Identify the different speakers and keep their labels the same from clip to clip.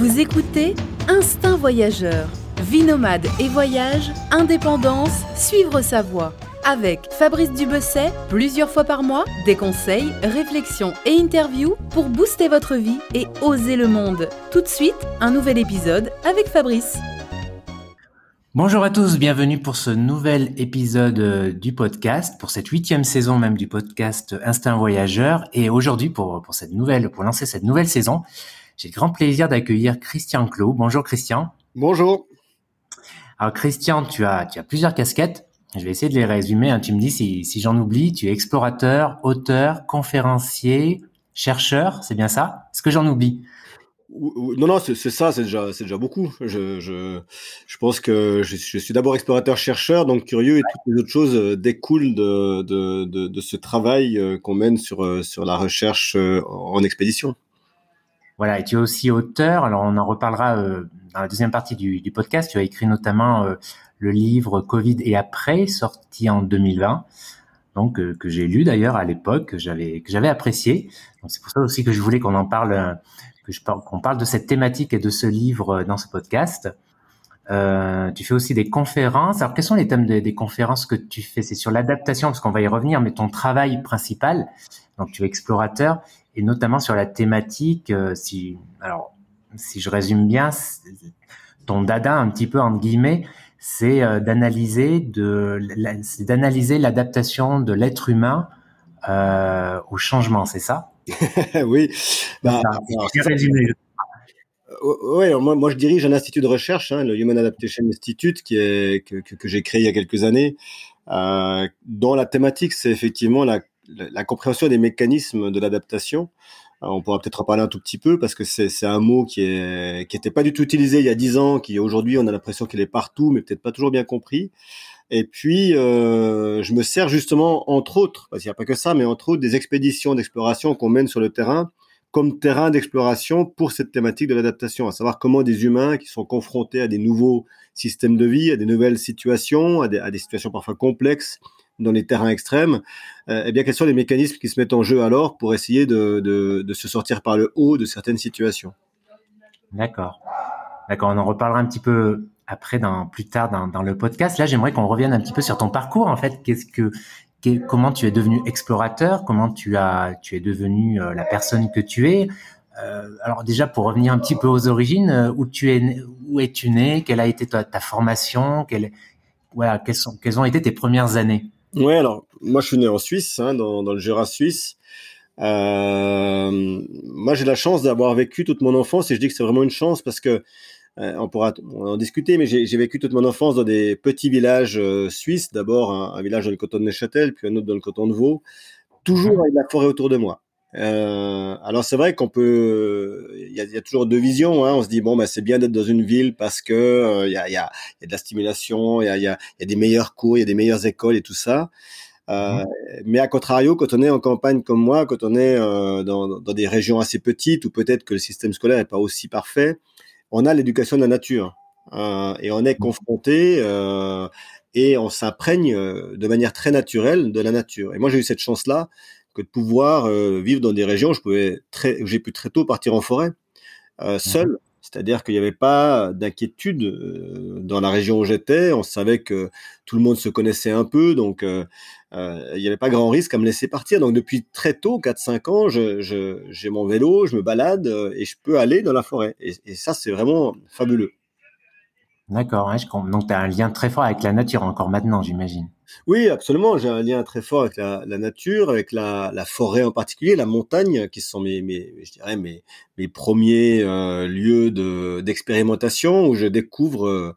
Speaker 1: Vous écoutez Instinct Voyageur. Vie nomade et voyage, indépendance, suivre sa voie. Avec Fabrice Dubesset, plusieurs fois par mois, des conseils, réflexions et interviews pour booster votre vie et oser le monde. Tout de suite, un nouvel épisode avec Fabrice.
Speaker 2: Bonjour à tous, bienvenue pour ce nouvel épisode euh, du podcast, pour cette huitième saison même du podcast Instinct Voyageur. Et aujourd'hui, pour, pour lancer cette nouvelle saison, j'ai le grand plaisir d'accueillir Christian Clot. Bonjour Christian.
Speaker 3: Bonjour.
Speaker 2: Alors Christian, tu as, tu as plusieurs casquettes. Je vais essayer de les résumer. Hein. Tu me dis si, si j'en oublie. Tu es explorateur, auteur, conférencier, chercheur. C'est bien ça? Est-ce que j'en oublie?
Speaker 3: Non, non, c'est ça, c'est déjà, beaucoup. Je, je, je pense que je, je suis d'abord explorateur-chercheur, donc curieux, et toutes les autres choses euh, découlent de, de, de, de ce travail euh, qu'on mène sur, euh, sur la recherche en expédition.
Speaker 2: Voilà, et tu es aussi auteur. Alors, on en reparlera dans la deuxième partie du, du, podcast. Tu as écrit notamment le livre Covid et après, sorti en 2020 donc que j'ai lu d'ailleurs à l'époque, que j'avais que j'avais apprécié. Donc c'est pour ça aussi que je voulais qu'on en parle que je qu'on parle de cette thématique et de ce livre dans ce podcast. Euh, tu fais aussi des conférences. Alors, quels sont les thèmes des, conférences que tu fais? C'est sur l'adaptation, parce qu'on va y revenir, mais ton travail principal, donc tu es explorateur, et notamment sur la thématique, euh, si, alors, si je résume bien, ton dada, un petit peu, entre guillemets, c'est euh, d'analyser de, d'analyser l'adaptation de l'être humain euh, au changement, c'est ça?
Speaker 3: Oui. Bah, résumé. Euh, ouais, moi, moi, je dirige un institut de recherche, hein, le Human Adaptation Institute, qui est que, que, j'ai créé il y a quelques années, euh, dont la thématique c'est effectivement la, la, compréhension des mécanismes de l'adaptation. Euh, on pourra peut-être en parler un tout petit peu parce que c'est un mot qui est qui était pas du tout utilisé il y a dix ans, qui aujourd'hui on a l'impression qu'il est partout, mais peut-être pas toujours bien compris. Et puis, euh, je me sers justement, entre autres, parce qu'il n'y a pas que ça, mais entre autres des expéditions d'exploration qu'on mène sur le terrain comme terrain d'exploration pour cette thématique de l'adaptation, à savoir comment des humains qui sont confrontés à des nouveaux systèmes de vie, à des nouvelles situations, à des situations parfois complexes dans les terrains extrêmes, euh, eh bien, quels sont les mécanismes qui se mettent en jeu alors pour essayer de, se sortir par le haut de certaines situations?
Speaker 2: D'accord. D'accord, on en reparlera un petit peu après, plus tard dans, le podcast. Là, j'aimerais qu'on revienne un petit peu sur ton parcours. En fait, qu'est-ce que, comment tu es devenu explorateur? Comment tu as, tu es devenu euh, la personne que tu es? Euh, Alors déjà, pour revenir un petit peu aux origines, où tu es, où es-tu né? Quelle a été ta, formation? Quelles sont, quelles ont été tes premières années?
Speaker 3: Ouais, alors moi, je suis né en Suisse, hein, dans, dans le Jura suisse. Euh, moi, j'ai la chance d'avoir vécu toute mon enfance et je dis que c'est vraiment une chance parce que euh, on pourra en discuter, mais j'ai vécu toute mon enfance dans des petits villages euh, suisses. D'abord un, village dans le canton de Neuchâtel, puis un autre dans le canton de Vaud, toujours avec la forêt autour de moi. Euh, alors c'est vrai qu'on peut, il y, a, toujours deux visions. Hein. On se dit bon, bah, c'est bien d'être dans une ville parce que il y, a, y, a, de la stimulation, il y a, des meilleurs cours, il y a des meilleures écoles et tout ça. Euh, mais à contrario, quand on est en campagne comme moi, quand on est dans, dans, des régions assez petites ou peut-être que le système scolaire n'est pas aussi parfait, on a l'éducation de la nature euh, et on est mmh. confronté euh, et on s'imprègne euh, de manière très naturelle de la nature. Et moi, j'ai eu cette chance-là que de pouvoir vivre dans des régions où je pouvais très, j'ai pu très tôt partir en forêt mmh seul. C'est-à-dire qu'il n'y avait pas d'inquiétude dans la région où j'étais. On savait que tout le monde se connaissait un peu, donc il n'y avait pas grand risque à me laisser partir. Donc depuis très tôt, 4-5 ans, j'ai mon vélo, je me balade et je peux aller dans la forêt. Et, ça, c'est vraiment fabuleux.
Speaker 2: D'accord, donc tu as un lien très fort avec la nature encore maintenant, j'imagine.
Speaker 3: Oui, absolument. J'ai un lien très fort avec la, nature, avec la, forêt en particulier, la montagne, qui sont mes, je dirais mes, premiers euh, lieux de, d'expérimentation où je découvre euh,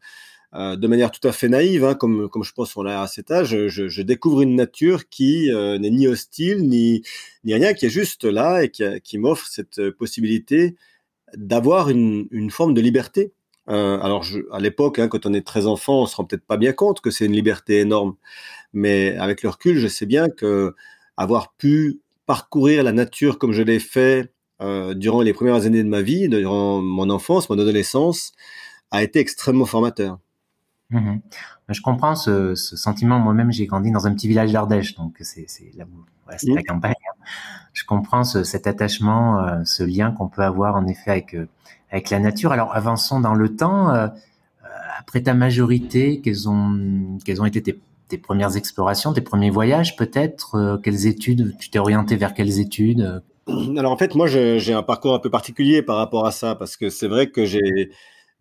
Speaker 3: euh, de manière tout à fait naïve, hein, comme, comme je pense qu'on a à cet âge, je, je découvre une nature qui n'est ni hostile ni, ni rien, qui est juste là et qui, qui m'offre cette possibilité d'avoir une, une forme de liberté euh, alors, je, à l'époque, hein, quand on est très enfant, on se rend peut-être pas bien compte que c'est une liberté énorme. Mais avec le recul, je sais bien que avoir pu parcourir la nature comme je l'ai fait euh, durant les premières années de ma vie, durant mon enfance, mon adolescence, a été extrêmement formateur.
Speaker 2: Mmh je comprends ce, ce sentiment. Moi-même, j'ai grandi dans un petit village d'Ardèche, donc c'est la, ouais, la campagne. Hein. Je comprends ce, cet attachement, euh, ce lien qu'on peut avoir en effet avec avec la nature. Alors avançons dans le temps. Euh, après ta majorité, quelles ont quelles ont été tes, tes premières explorations, tes premiers voyages peut-être Quelles études Tu t'es orienté vers quelles études
Speaker 3: Alors en fait, moi j'ai un parcours un peu particulier par rapport à ça parce que c'est vrai que j'ai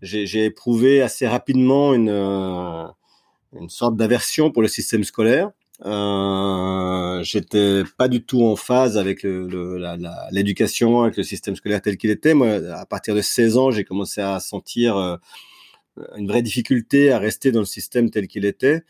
Speaker 3: j'ai éprouvé assez rapidement une une sorte d'aversion pour le système scolaire. Euh, j'étais pas du tout en phase avec l'éducation, le, avec le système scolaire tel qu'il était. Moi, à partir de 16 ans, j'ai commencé à sentir euh, une vraie difficulté à rester dans le système tel qu'il était.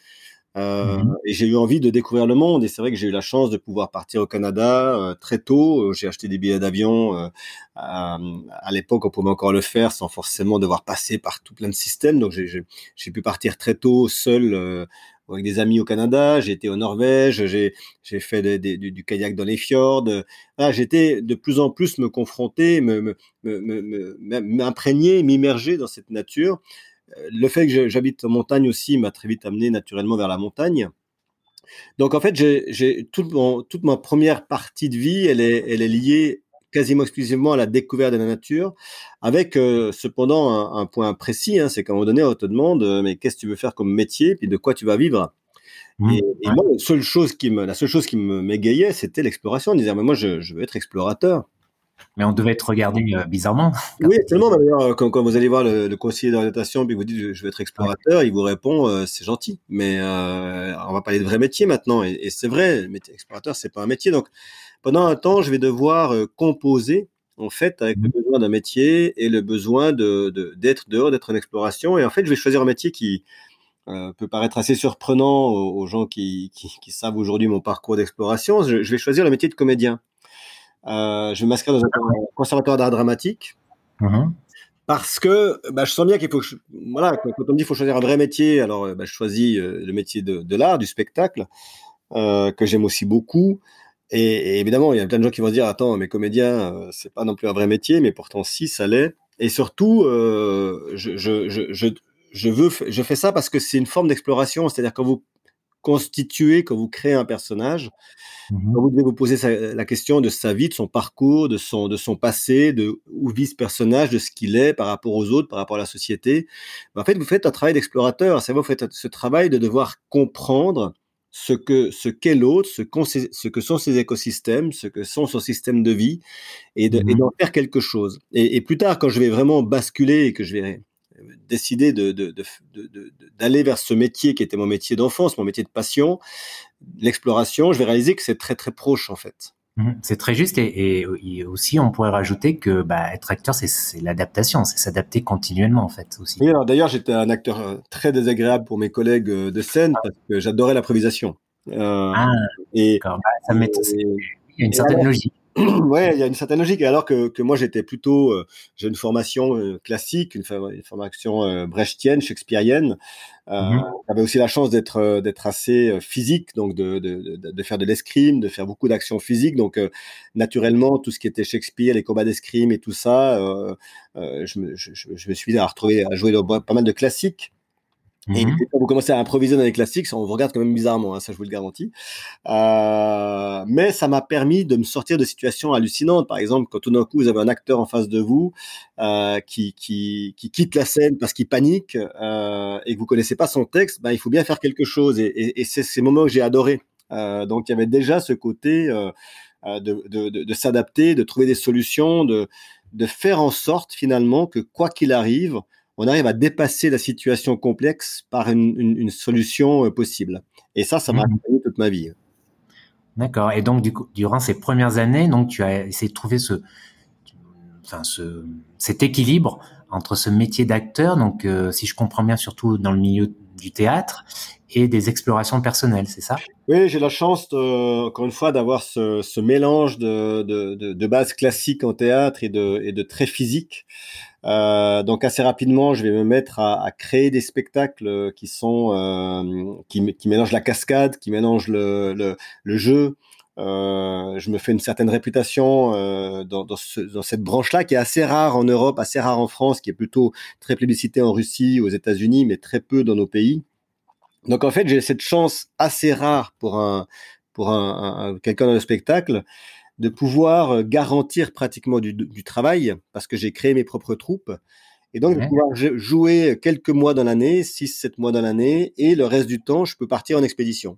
Speaker 3: Euh, mmh et j'ai eu envie de découvrir le monde. Et c'est vrai que j'ai eu la chance de pouvoir partir au Canada euh, très tôt. J'ai acheté des billets d'avion. Euh, à, à l'époque, on pouvait encore le faire sans forcément devoir passer par tout plein de systèmes. Donc j'ai pu partir très tôt seul avec des amis au Canada. J'ai été au Norvège. J'ai fait du, du, kayak dans les fjords. Ah, J'étais de plus en plus me confronter, m'imprégner, m'immerger dans cette nature. Euh, le fait que j'habite en montagne aussi m'a très vite amené naturellement vers la montagne. Donc en fait, toute, toute ma première partie de vie, elle est liée quasiment exclusivement à la découverte de la nature, avec euh, cependant un, point précis, hein, c'est qu'à un moment donné, on te demande, euh, mais qu'est-ce que tu veux faire comme métier, puis de quoi tu vas vivre? Mmh. et, moi, la seule chose qui me, la seule chose qui me m'égayait, c'était l'exploration. On disait, mais moi, je, je veux être explorateur.
Speaker 2: Mais on devait être regardé euh, bizarrement.
Speaker 3: Oui, tellement. D'ailleurs, quand, quand, vous allez voir le, conseiller d'orientation puis vous dites je vais être explorateur, il vous répond euh, c'est gentil, mais on va parler de vrai métier maintenant. Et, c'est vrai, le métier explorateur c'est pas un métier. Donc pendant un temps, je vais devoir composer en fait avec le mmh. besoin d'un métier et le besoin de d'être dehors, d'être en exploration. Et en fait, je vais choisir un métier qui peut paraître assez surprenant aux, gens qui, qui, qui savent aujourd'hui mon parcours d'exploration. je vais choisir le métier de comédien. Euh, je vais m'inscrire dans un conservatoire d'art dramatique. Parce que bah, je sens bien qu'il faut que voilà quand on me dit qu'il faut choisir un vrai métier, alors euh, bah, je choisis euh, le métier de, de l'art, du spectacle, euh, que j'aime aussi beaucoup. Et, et, évidemment, il y a plein de gens qui vont se dire attends, mais comédien, euh, c'est pas non plus un vrai métier, mais pourtant si, ça l'est. Et surtout, euh, je, je, je, je, veux, je fais ça parce que c'est une forme d'exploration, c'est-à-dire quand vous constituez, quand vous créez un personnage, mmh vous devez vous poser la question de sa vie, de son parcours, de son, de son passé, de où vit ce personnage, de ce qu'il est par rapport aux autres, par rapport à la société. en fait, vous faites un travail d'explorateur. C'est vous faites ce travail de devoir comprendre ce que ce qu'est l'autre, ce, ce, que sont ses écosystèmes, ce que sont son système de vie, et mmh d'en faire quelque chose. Et, et, plus tard, quand je vais vraiment basculer et que je vais décidé d'aller de, de, vers ce métier qui était mon métier d'enfance, mon métier de passion, l'exploration, je vais réaliser que c'est très très proche en fait.
Speaker 2: Mhm. C'est très juste et, aussi on pourrait rajouter que bah, être acteur c'est l'adaptation, c'est s'adapter continuellement en fait aussi.
Speaker 3: Oui, d'ailleurs j'étais un acteur euh, très désagréable pour mes collègues euh, de scène parce que j'adorais l'improvisation.
Speaker 2: Euh, ah, et, bah, ça met, il y a une certaine logique.
Speaker 3: ouais, il y a une certaine logique. Alors que, que moi, j'étais plutôt, euh, j'ai une formation euh, classique, une, formation euh, brechtienne, shakespearienne. Euh, mmh J'avais aussi la chance d'être d'être assez physique, donc de, de, de, de faire de l'escrime, de faire beaucoup d'actions physiques. Donc, naturellement, tout ce qui était Shakespeare, les combats d'escrime et tout ça, je me, je, je, me suis retrouvé à jouer pas mal de classiques. Et mmh quand vous commencez à improviser dans les classiques, on vous regarde quand même bizarrement, hein, ça je vous le garantis. Euh, mais ça m'a permis de me sortir de situations hallucinantes. Par exemple, quand tout d'un coup vous avez un acteur en face de vous euh, qui, qui, qui, quitte la scène parce qu'il panique euh, et que vous connaissez pas son texte, ben, il faut bien faire quelque chose. Et, et, et c'est ces moments que j'ai adoré. Euh, donc il y avait déjà ce côté de, de, de, de s'adapter, de trouver des solutions, de, de faire en sorte finalement que quoi qu'il arrive, on arrive à dépasser la situation complexe par une, solution euh, possible. Et ça, ça m'a mmh. accompagné toute ma vie.
Speaker 2: D'accord. Et donc, du coup, durant ces premières années, donc, tu as essayé de trouver ce, enfin, ce, cet équilibre entre ce métier d'acteur, donc, euh, si je comprends bien, surtout dans le milieu du théâtre, et des explorations personnelles, c'est ça?
Speaker 3: Oui, j'ai la chance, encore une fois, d'avoir ce, mélange de, de, de, base classique en théâtre et de, et de très physique. Euh, donc assez rapidement, je vais me mettre à, créer des spectacles qui sont euh, qui, qui, mélangent la cascade, qui mélangent le, le, jeu. Euh, je me fais une certaine réputation euh, dans, dans, ce, dans, cette branche-là qui est assez rare en Europe, assez rare en France, qui est plutôt très plébiscité en Russie, aux États-Unis, mais très peu dans nos pays. Donc en fait, j'ai cette chance assez rare pour un pour un, un quelqu'un dans le spectacle de pouvoir garantir pratiquement du, du travail, parce que j'ai créé mes propres troupes, et donc de pouvoir jouer quelques mois dans l'année, 6-7 mois dans l'année, et le reste du temps, je peux partir en expédition.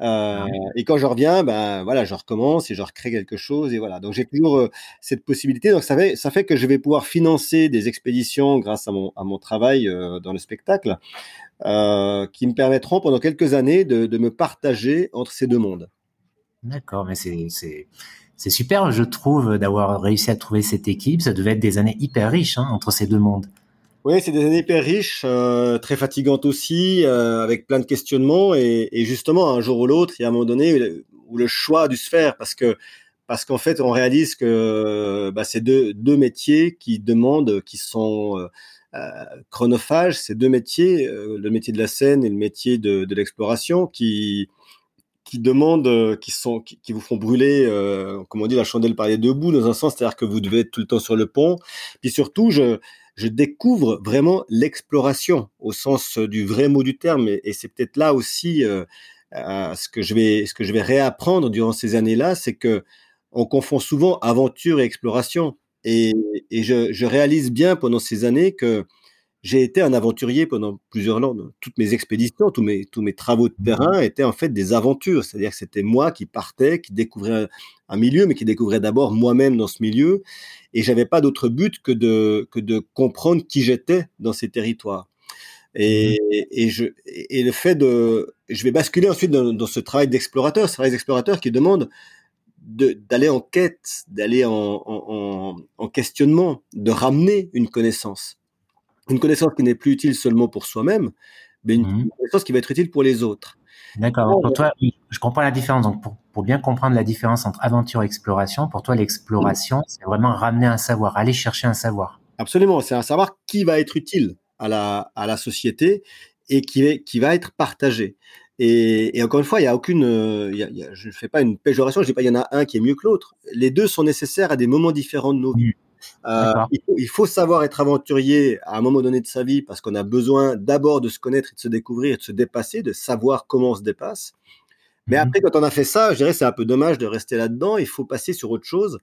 Speaker 3: Euh, et quand je reviens, ben voilà, je recommence et je recrée quelque chose et voilà. Donc j'ai toujours euh, cette possibilité. Donc ça fait ça fait que je vais pouvoir financer des expéditions grâce à mon à mon travail euh, dans le spectacle, qui me permettront pendant quelques années de, de me partager entre ces deux mondes.
Speaker 2: D'accord, mais c'est c'est super, je trouve, d'avoir réussi à trouver cette équipe. Ça devait être des années hyper riches hein, entre ces deux mondes.
Speaker 3: Oui, c'est des années hyper riches, euh, très fatigantes aussi, euh, avec plein de questionnements. Et, justement, un jour ou l'autre, il y a un moment donné où le choix a dû se faire parce que parce qu'en fait, on réalise que bah, c'est deux, deux métiers qui demandent, qui sont euh, chronophages, ces deux métiers, le métier de la scène et le métier de, de l'exploration, qui qui demandent, qui sont, qui, vous font brûler, euh, comme la chandelle par les deux bouts, dans un sens, c'est-à-dire que vous devez être tout le temps sur le pont. Puis surtout, je, découvre vraiment l'exploration au sens du vrai mot du terme, et, c'est peut-être là aussi euh, euh, ce que je vais ce que je vais réapprendre durant ces années-là, c'est que on confond souvent aventure et exploration, et, je, réalise bien pendant ces années que j'ai été un aventurier pendant plusieurs ans. Toutes mes expéditions, tous mes, tous mes travaux de terrain étaient en fait des aventures. C'est-à-dire que c'était moi qui partais, qui découvrais un, milieu, mais qui découvrais d'abord moi-même dans ce milieu. Et j'avais pas d'autre but que de, que de comprendre qui j'étais dans ces territoires. Et, mmh. et, je, et le fait de, je vais basculer ensuite dans, dans ce travail d'explorateur, ce travail d'explorateur qui demande d'aller en quête, d'aller en, en, en, questionnement, de ramener une connaissance une connaissance qui n'est plus utile seulement pour soi-même, mais une, mmh. connaissance qui va être utile pour les autres.
Speaker 2: D'accord. Pour toi, je comprends la différence. Donc, pour, pour, bien comprendre la différence entre aventure et exploration, pour toi, l'exploration, c'est vraiment ramener un savoir, aller chercher un savoir.
Speaker 3: Absolument. C'est un savoir qui va être utile à la, à la société et qui, est, qui va être partagé. Et, et, encore une fois, il y a aucune, il y a, il y a, je ne fais pas une péjoration, je dis pas il y en a un qui est mieux que l'autre. Les deux sont nécessaires à des moments différents de nos vies. Euh, il, faut, il, faut, savoir être aventurier à un moment donné de sa vie parce qu'on a besoin d'abord de se connaître et de se découvrir, de se dépasser, de savoir comment on se dépasse. Mais mmh. après, quand on a fait ça, je dirais c'est un peu dommage de rester là-dedans. Il faut passer sur autre chose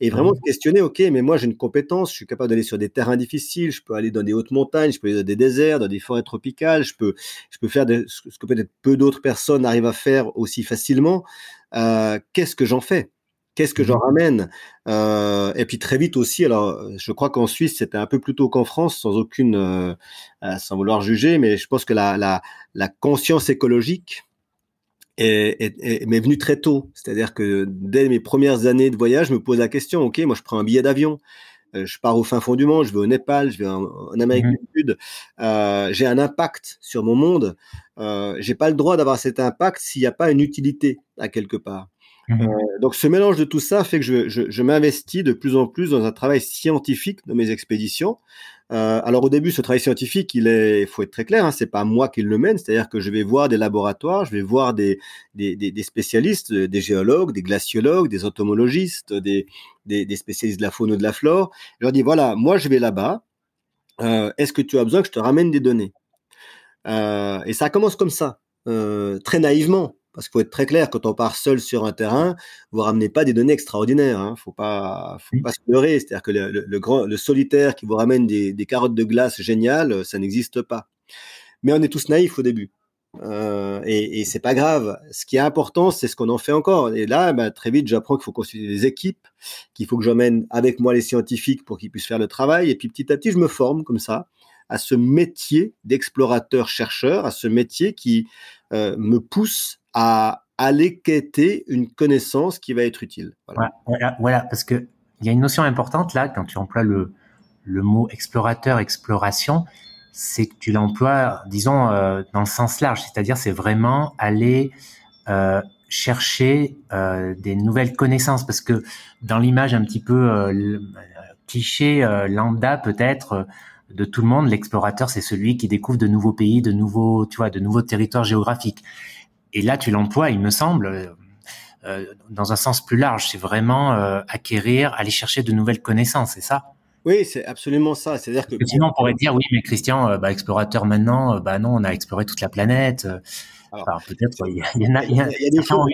Speaker 3: et vraiment mmh. se questionner. Ok, mais moi j'ai une compétence, je suis capable d'aller sur des terrains difficiles, je peux aller dans des hautes montagnes, je peux aller dans des déserts, dans des forêts tropicales, je peux, je peux faire des, ce que peut-être peu d'autres personnes arrivent à faire aussi facilement. Euh, Qu'est-ce que j'en fais? Qu'est-ce que j'en mmh. ramène euh, Et puis très vite aussi, alors je crois qu'en Suisse c'était un peu plus tôt qu'en France, sans aucune, euh, euh, sans vouloir juger, mais je pense que la, la, la conscience écologique est, est, est m'est venue très tôt. C'est-à-dire que dès mes premières années de voyage, je me pose la question ok, moi je prends un billet d'avion, euh, je pars au fin fond du monde, je vais au Népal, je vais en, Amérique mmh. du Sud, euh, j'ai un impact sur mon monde. Euh, j'ai pas le droit d'avoir cet impact s'il n'y a pas une utilité à quelque part. Mmh euh, donc ce mélange de tout ça fait que je, je, je m'investis de plus en plus dans un travail scientifique de mes expéditions. Euh, alors au début, ce travail scientifique, il est, faut être très clair, hein, c'est pas moi qui le mène, c'est-à-dire que je vais voir des laboratoires, je vais voir des, des, des, des spécialistes, des géologues, des glaciologues, des entomologistes, des, des, spécialistes de la faune ou de la flore. Je leur dis voilà, moi je vais là-bas. Euh, Est-ce que tu as besoin que je te ramène des données? Euh, Et ça commence comme ça, euh, très naïvement. Parce qu'il faut être très clair, quand on part seul sur un terrain, vous ramenez pas des données extraordinaires. Hein. Faut pas, faut pas se leurrer. C'est-à-dire que le, le, grand, le solitaire qui vous ramène des, des carottes de glace géniales, ça n'existe pas. Mais on est tous naïfs au début. Euh, et, et c'est pas grave. Ce qui est important, c'est ce qu'on en fait encore. Et là, ben, très vite, j'apprends qu'il faut constituer des équipes, qu'il faut que j'emmène avec moi les scientifiques pour qu'ils puissent faire le travail. Et puis petit à petit, je me forme comme ça à ce métier d'explorateur-chercheur, à ce métier qui euh, me pousse à aller quêter une connaissance qui va être utile.
Speaker 2: Voilà, voilà, parce que il y a une notion importante là quand tu emploies le, le mot explorateur, exploration, c'est que tu l'emploies, disons, euh, dans le sens large, c'est-à-dire c'est vraiment aller euh, chercher euh, des nouvelles connaissances, parce que dans l'image un petit peu cliché, lambda peut-être de tout le monde, l'explorateur c'est celui qui découvre de nouveaux pays, de nouveaux, tu vois, de nouveaux territoires géographiques. Et là, tu l'emploies, il me semble, euh, dans un sens plus large. C'est vraiment euh, acquérir, aller chercher de nouvelles connaissances, c'est ça?
Speaker 3: Oui, c'est absolument ça. C'est-à-dire que
Speaker 2: sinon, on pourrait dire oui, mais Christian, euh, bah, explorateur maintenant, bah non, on a exploré toute la planète. Alors, peut-être il y, en a, il y a des choses,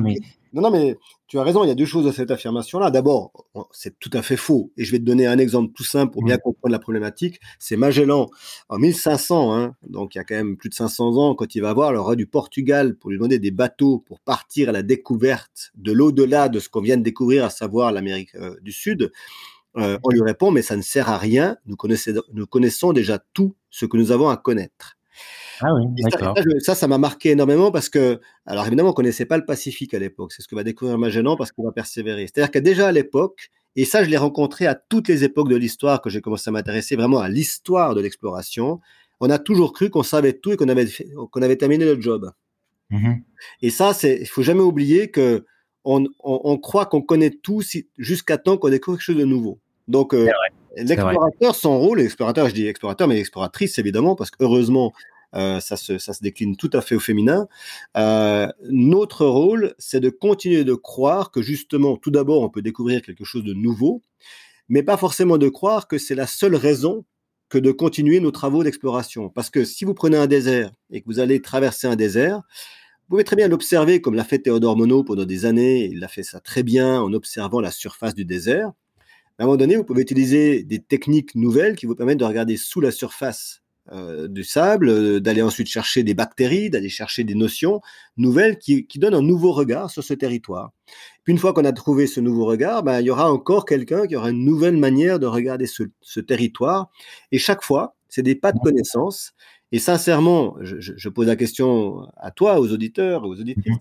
Speaker 3: mais Non, non, mais tu as raison, il y a deux choses à cette affirmation-là. D'abord, c'est tout à fait faux. Et je vais te donner un exemple tout simple pour bien mm. comprendre la problématique. C'est Magellan, en 1500, hein, donc il y a quand même plus de 500 ans, quand il va voir le roi du Portugal pour lui demander des bateaux pour partir à la découverte de l'au-delà de ce qu'on vient de découvrir, à savoir l'Amérique euh, du Sud, euh, on lui répond, mais ça ne sert à rien, nous connaissons déjà tout ce que nous avons à connaître.
Speaker 2: Ah oui, d'accord.
Speaker 3: Ça, ça m'a marqué énormément parce que, alors évidemment, on connaissait pas le Pacifique à l'époque. C'est ce que va découvrir Magellan parce qu'il va persévérer. C'est-à-dire que déjà à l'époque, et ça, je l'ai rencontré à toutes les époques de l'histoire que j'ai commencé à m'intéresser vraiment à l'histoire de l'exploration. On a toujours cru qu'on savait tout et qu'on avait, qu'on avait terminé le job. Mmh et ça, c'est, il faut jamais oublier que on, on, croit qu'on connaît tout jusqu'à temps qu'on découvre quelque chose de nouveau. Donc, euh, l'explorateur, son rôle, l'explorateur, je dis explorateur, mais exploratrice évidemment, parce que heureusement, ça, se, ça se décline tout à fait au féminin. Euh, notre rôle, c'est de continuer de croire que justement, tout d'abord, on peut découvrir quelque chose de nouveau, mais pas forcément de croire que c'est la seule raison que de continuer nos travaux d'exploration. Parce que si vous prenez un désert et que vous allez traverser un désert, vous pouvez très bien l'observer comme l'a fait Théodore Monod pendant des années. Il a fait ça très bien en observant la surface du désert. À un moment donné, vous pouvez utiliser des techniques nouvelles qui vous permettent de regarder sous la surface euh, du sable, euh, d'aller ensuite chercher des bactéries, d'aller chercher des notions nouvelles qui, donnent un nouveau regard sur ce territoire. Puis une fois qu'on a trouvé ce nouveau regard, ben, il y aura encore quelqu'un qui aura une nouvelle manière de regarder ce, territoire. Et chaque fois, c'est des pas de connaissance. Et sincèrement, je, pose la question à toi, aux auditeurs, aux auditrices,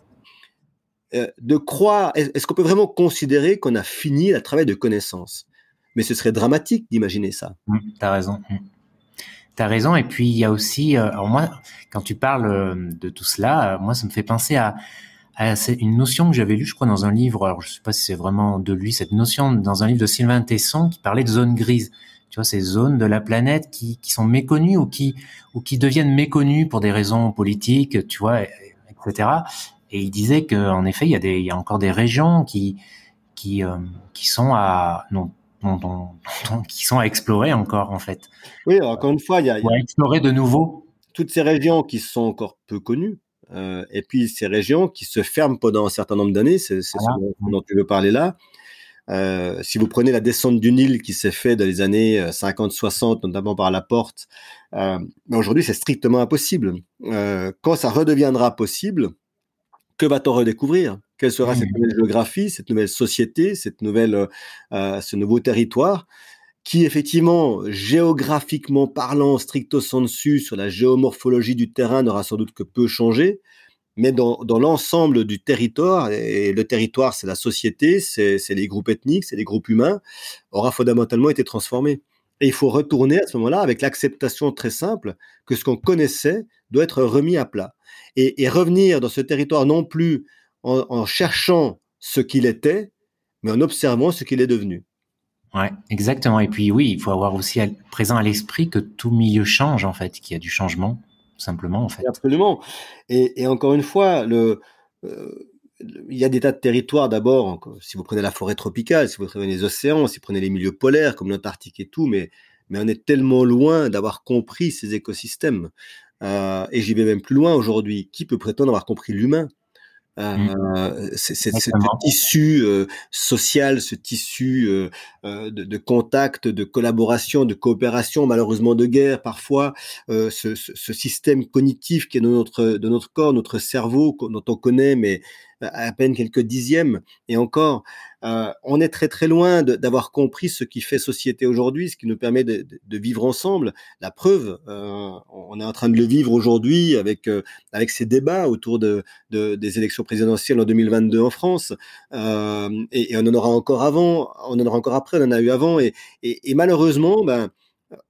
Speaker 3: euh, de croire, est-ce qu'on peut vraiment considérer qu'on a fini le travail de connaissance Mais ce serait dramatique d'imaginer ça.
Speaker 2: Mmh, tu as raison. T'as raison. Et puis il y a aussi, euh, alors moi, quand tu parles euh, de tout cela, euh, moi, ça me fait penser à, une notion que j'avais lue, je crois, dans un livre. Alors je sais pas si c'est vraiment de lui cette notion, dans un livre de Sylvain Tesson qui parlait de zones grises. Tu vois, ces zones de la planète qui, qui sont méconnues ou qui ou qui deviennent méconnues pour des raisons politiques, tu vois, etc. Et il disait qu'en effet, il y a des, il y a encore des régions qui qui qui sont à non qui sont à explorer encore en fait.
Speaker 3: Oui, encore une fois, il y a,
Speaker 2: à explorer de nouveau.
Speaker 3: Toutes ces régions qui sont encore peu connues, euh, et puis ces régions qui se ferment pendant un certain nombre d'années, c'est ce dont, tu veux parler là. Euh, si vous prenez la descente du Nil qui s'est fait dans les années 50-60, euh, notamment par la porte, euh, aujourd'hui c'est strictement impossible. Quand ça redeviendra possible, que va-t-on redécouvrir? Quelle sera cette nouvelle géographie, cette nouvelle société, cette nouvelle, euh, euh, ce nouveau territoire qui effectivement, géographiquement parlant, stricto sensu, sur la géomorphologie du terrain, n'aura sans doute que peu changé, mais dans, dans l'ensemble du territoire, et le territoire, c'est la société, c'est les groupes ethniques, c'est les groupes humains, aura fondamentalement été transformé. Et il faut retourner à ce moment-là avec l'acceptation très simple que ce qu'on connaissait doit être remis à plat. Et, et, revenir dans ce territoire non plus en, cherchant ce qu'il était, mais en observant ce qu'il est devenu.
Speaker 2: Ouais, exactement. Et puis oui, il faut avoir aussi présent à l'esprit que tout milieu change en fait, qu'il y a du changement, simplement en fait.
Speaker 3: Absolument. Et, encore une fois, le, euh, il y a des tas de territoires d'abord. Si vous prenez la forêt tropicale, si vous prenez les océans, si vous prenez les milieux polaires comme l'Antarctique et tout, mais mais on est tellement loin d'avoir compris ces écosystèmes. Euh, et j'y vais même plus loin aujourd'hui. Qui peut prétendre avoir compris l'humain? Mmh. Euh, c'est ce tissu euh, social, ce tissu euh, de, de, contact, de collaboration, de coopération, malheureusement de guerre parfois, ce, ce, ce, système cognitif qui est dans notre, de notre corps, notre cerveau, dont on connaît, mais à peine quelques dixièmes. Et encore, euh, on est très très loin d'avoir compris ce qui fait société aujourd'hui, ce qui nous permet de, de, vivre ensemble. La preuve, euh, on est en train de le vivre aujourd'hui avec euh, avec ces débats autour de, de, des élections présidentielles en 2022 en France, euh, et, et, on en aura encore avant, on en aura encore après, on en a eu avant, et, et, et malheureusement, ben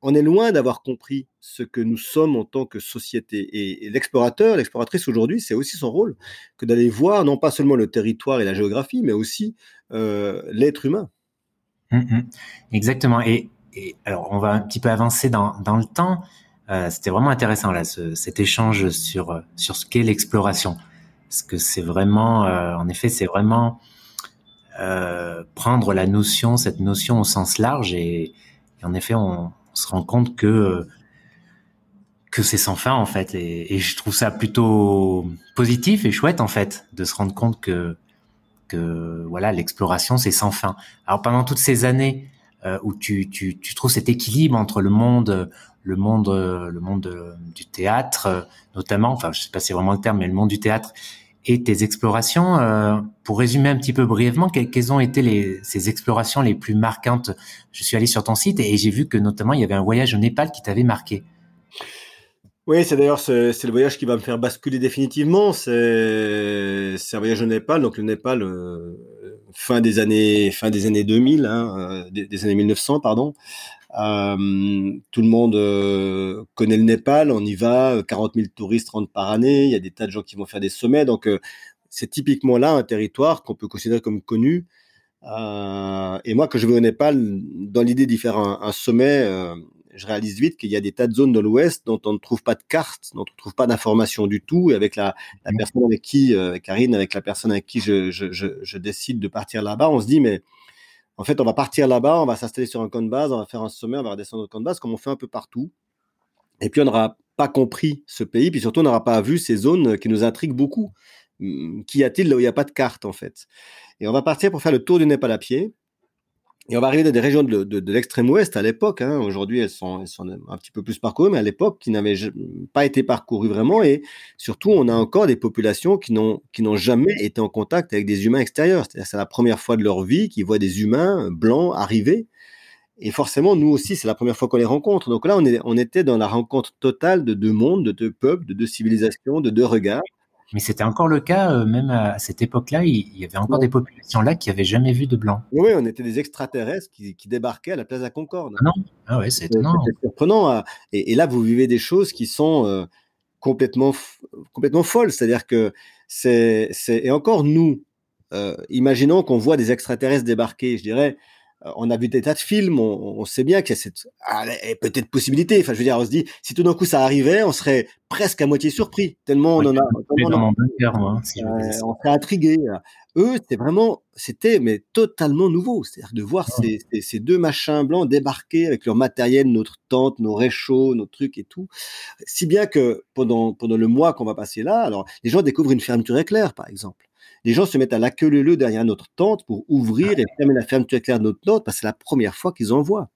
Speaker 3: on est loin d'avoir compris ce que nous sommes en tant que société. Et, l'explorateur, l'exploratrice aujourd'hui, c'est aussi son rôle que d'aller voir non pas seulement le territoire et la géographie, mais aussi euh, l'être humain.
Speaker 2: Hum, hum. Exactement. Et, alors, on va un petit peu avancer dans, le temps. Euh, c'était vraiment intéressant là, cet échange sur sur ce qu'est l'exploration, parce que c'est vraiment, euh, en effet, c'est vraiment prendre la notion, cette notion au sens large et en effet, on se rend compte que que c'est sans fin en fait et, je trouve ça plutôt positif et chouette en fait de se rendre compte que que voilà, l'exploration c'est sans fin. Alors pendant toutes ces années où tu, tu, trouves cet équilibre entre le monde le monde le monde du théâtre notamment, enfin je sais pas si c'est vraiment le terme, mais le monde du théâtre et tes explorations. Euh, pour résumer un petit peu brièvement, quelles, ont été les, ces explorations les plus marquantes? Je suis allé sur ton site et, j'ai vu que notamment il y avait un voyage au Népal qui t'avait marqué.
Speaker 3: Oui, c'est d'ailleurs le voyage qui va me faire basculer définitivement. C'est un voyage au Népal, donc le Népal euh, fin des années fin des années 2000, hein, euh, des, des, années 1900 pardon. Euh, tout le monde euh, connaît le Népal, on y va, 40 000 touristes rentrent par année, il y a des tas de gens qui vont faire des sommets, donc euh, c'est typiquement là un territoire qu'on peut considérer comme connu. et moi, quand je vais au Népal, dans l'idée d'y faire un, sommet, je réalise vite qu'il y a des tas de zones dans l'Ouest dont on ne trouve pas de carte, dont on ne trouve pas d'informations du tout. Et avec la, la, mmh. personne avec qui, Karine, avec la personne avec qui je, je, je, je décide de partir là-bas, on se dit, mais en fait, on va partir là-bas, on va s'installer sur un camp de base, on va faire un sommet, on va redescendre au camp de base, comme on fait un peu partout. Et puis, on n'aura pas compris ce pays, puis surtout, on n'aura pas vu ces zones qui nous intriguent beaucoup. Hum, qu'y a-t-il là où il n'y a pas de carte, en fait? Et on va partir pour faire le tour du Népal à pied. Et on va arriver dans des régions de, de, l'extrême ouest à l'époque. Hein. Aujourd'hui, elles sont, elles sont un petit peu plus parcourues, mais à l'époque, qui n'avaient pas été parcourues vraiment. Et surtout, on a encore des populations qui n'ont jamais été en contact avec des humains extérieurs. C'est la première fois de leur vie qu'ils voient des humains blancs arriver. Et forcément, nous aussi, c'est la première fois qu'on les rencontre. Donc là, on était dans la rencontre totale de deux mondes, de deux peuples, de deux civilisations, de deux regards.
Speaker 2: Mais c'était encore le cas, euh, même à cette époque-là, il y avait encore des populations là qui n'avaient jamais vu de blanc.
Speaker 3: Oui, on était des extraterrestres qui, qui débarquaient à la place à Concorde.
Speaker 2: Ah non, ah ouais, c'est étonnant.
Speaker 3: C'est surprenant. Hein. Et, et, là, vous vivez des choses qui sont euh, complètement, complètement folles. C'est-à-dire que c'est, et encore nous, euh, imaginons qu'on voit des extraterrestres débarquer, je dirais, euh, on a vu des tas de films, on, sait bien qu'il y a cette ah, peut-être possibilité. Enfin, je veux dire, on se dit, si tout d'un coup ça arrivait, on serait presque à moitié surpris, tellement on en a. on, on serait intrigué. Eux, c'était vraiment, c'était mais totalement nouveau. C'est-à-dire de voir ces, ces, deux machins blancs débarquer avec leur matériel, notre tente, nos réchauds, nos trucs et tout. Si bien que pendant pendant le mois qu'on va passer là, alors les gens découvrent une fermeture éclair, par exemple les gens se mettent à la queue leu derrière notre tente pour ouvrir et fermer la fermeture éclair de notre tente parce que c'est la première fois qu'ils en voient.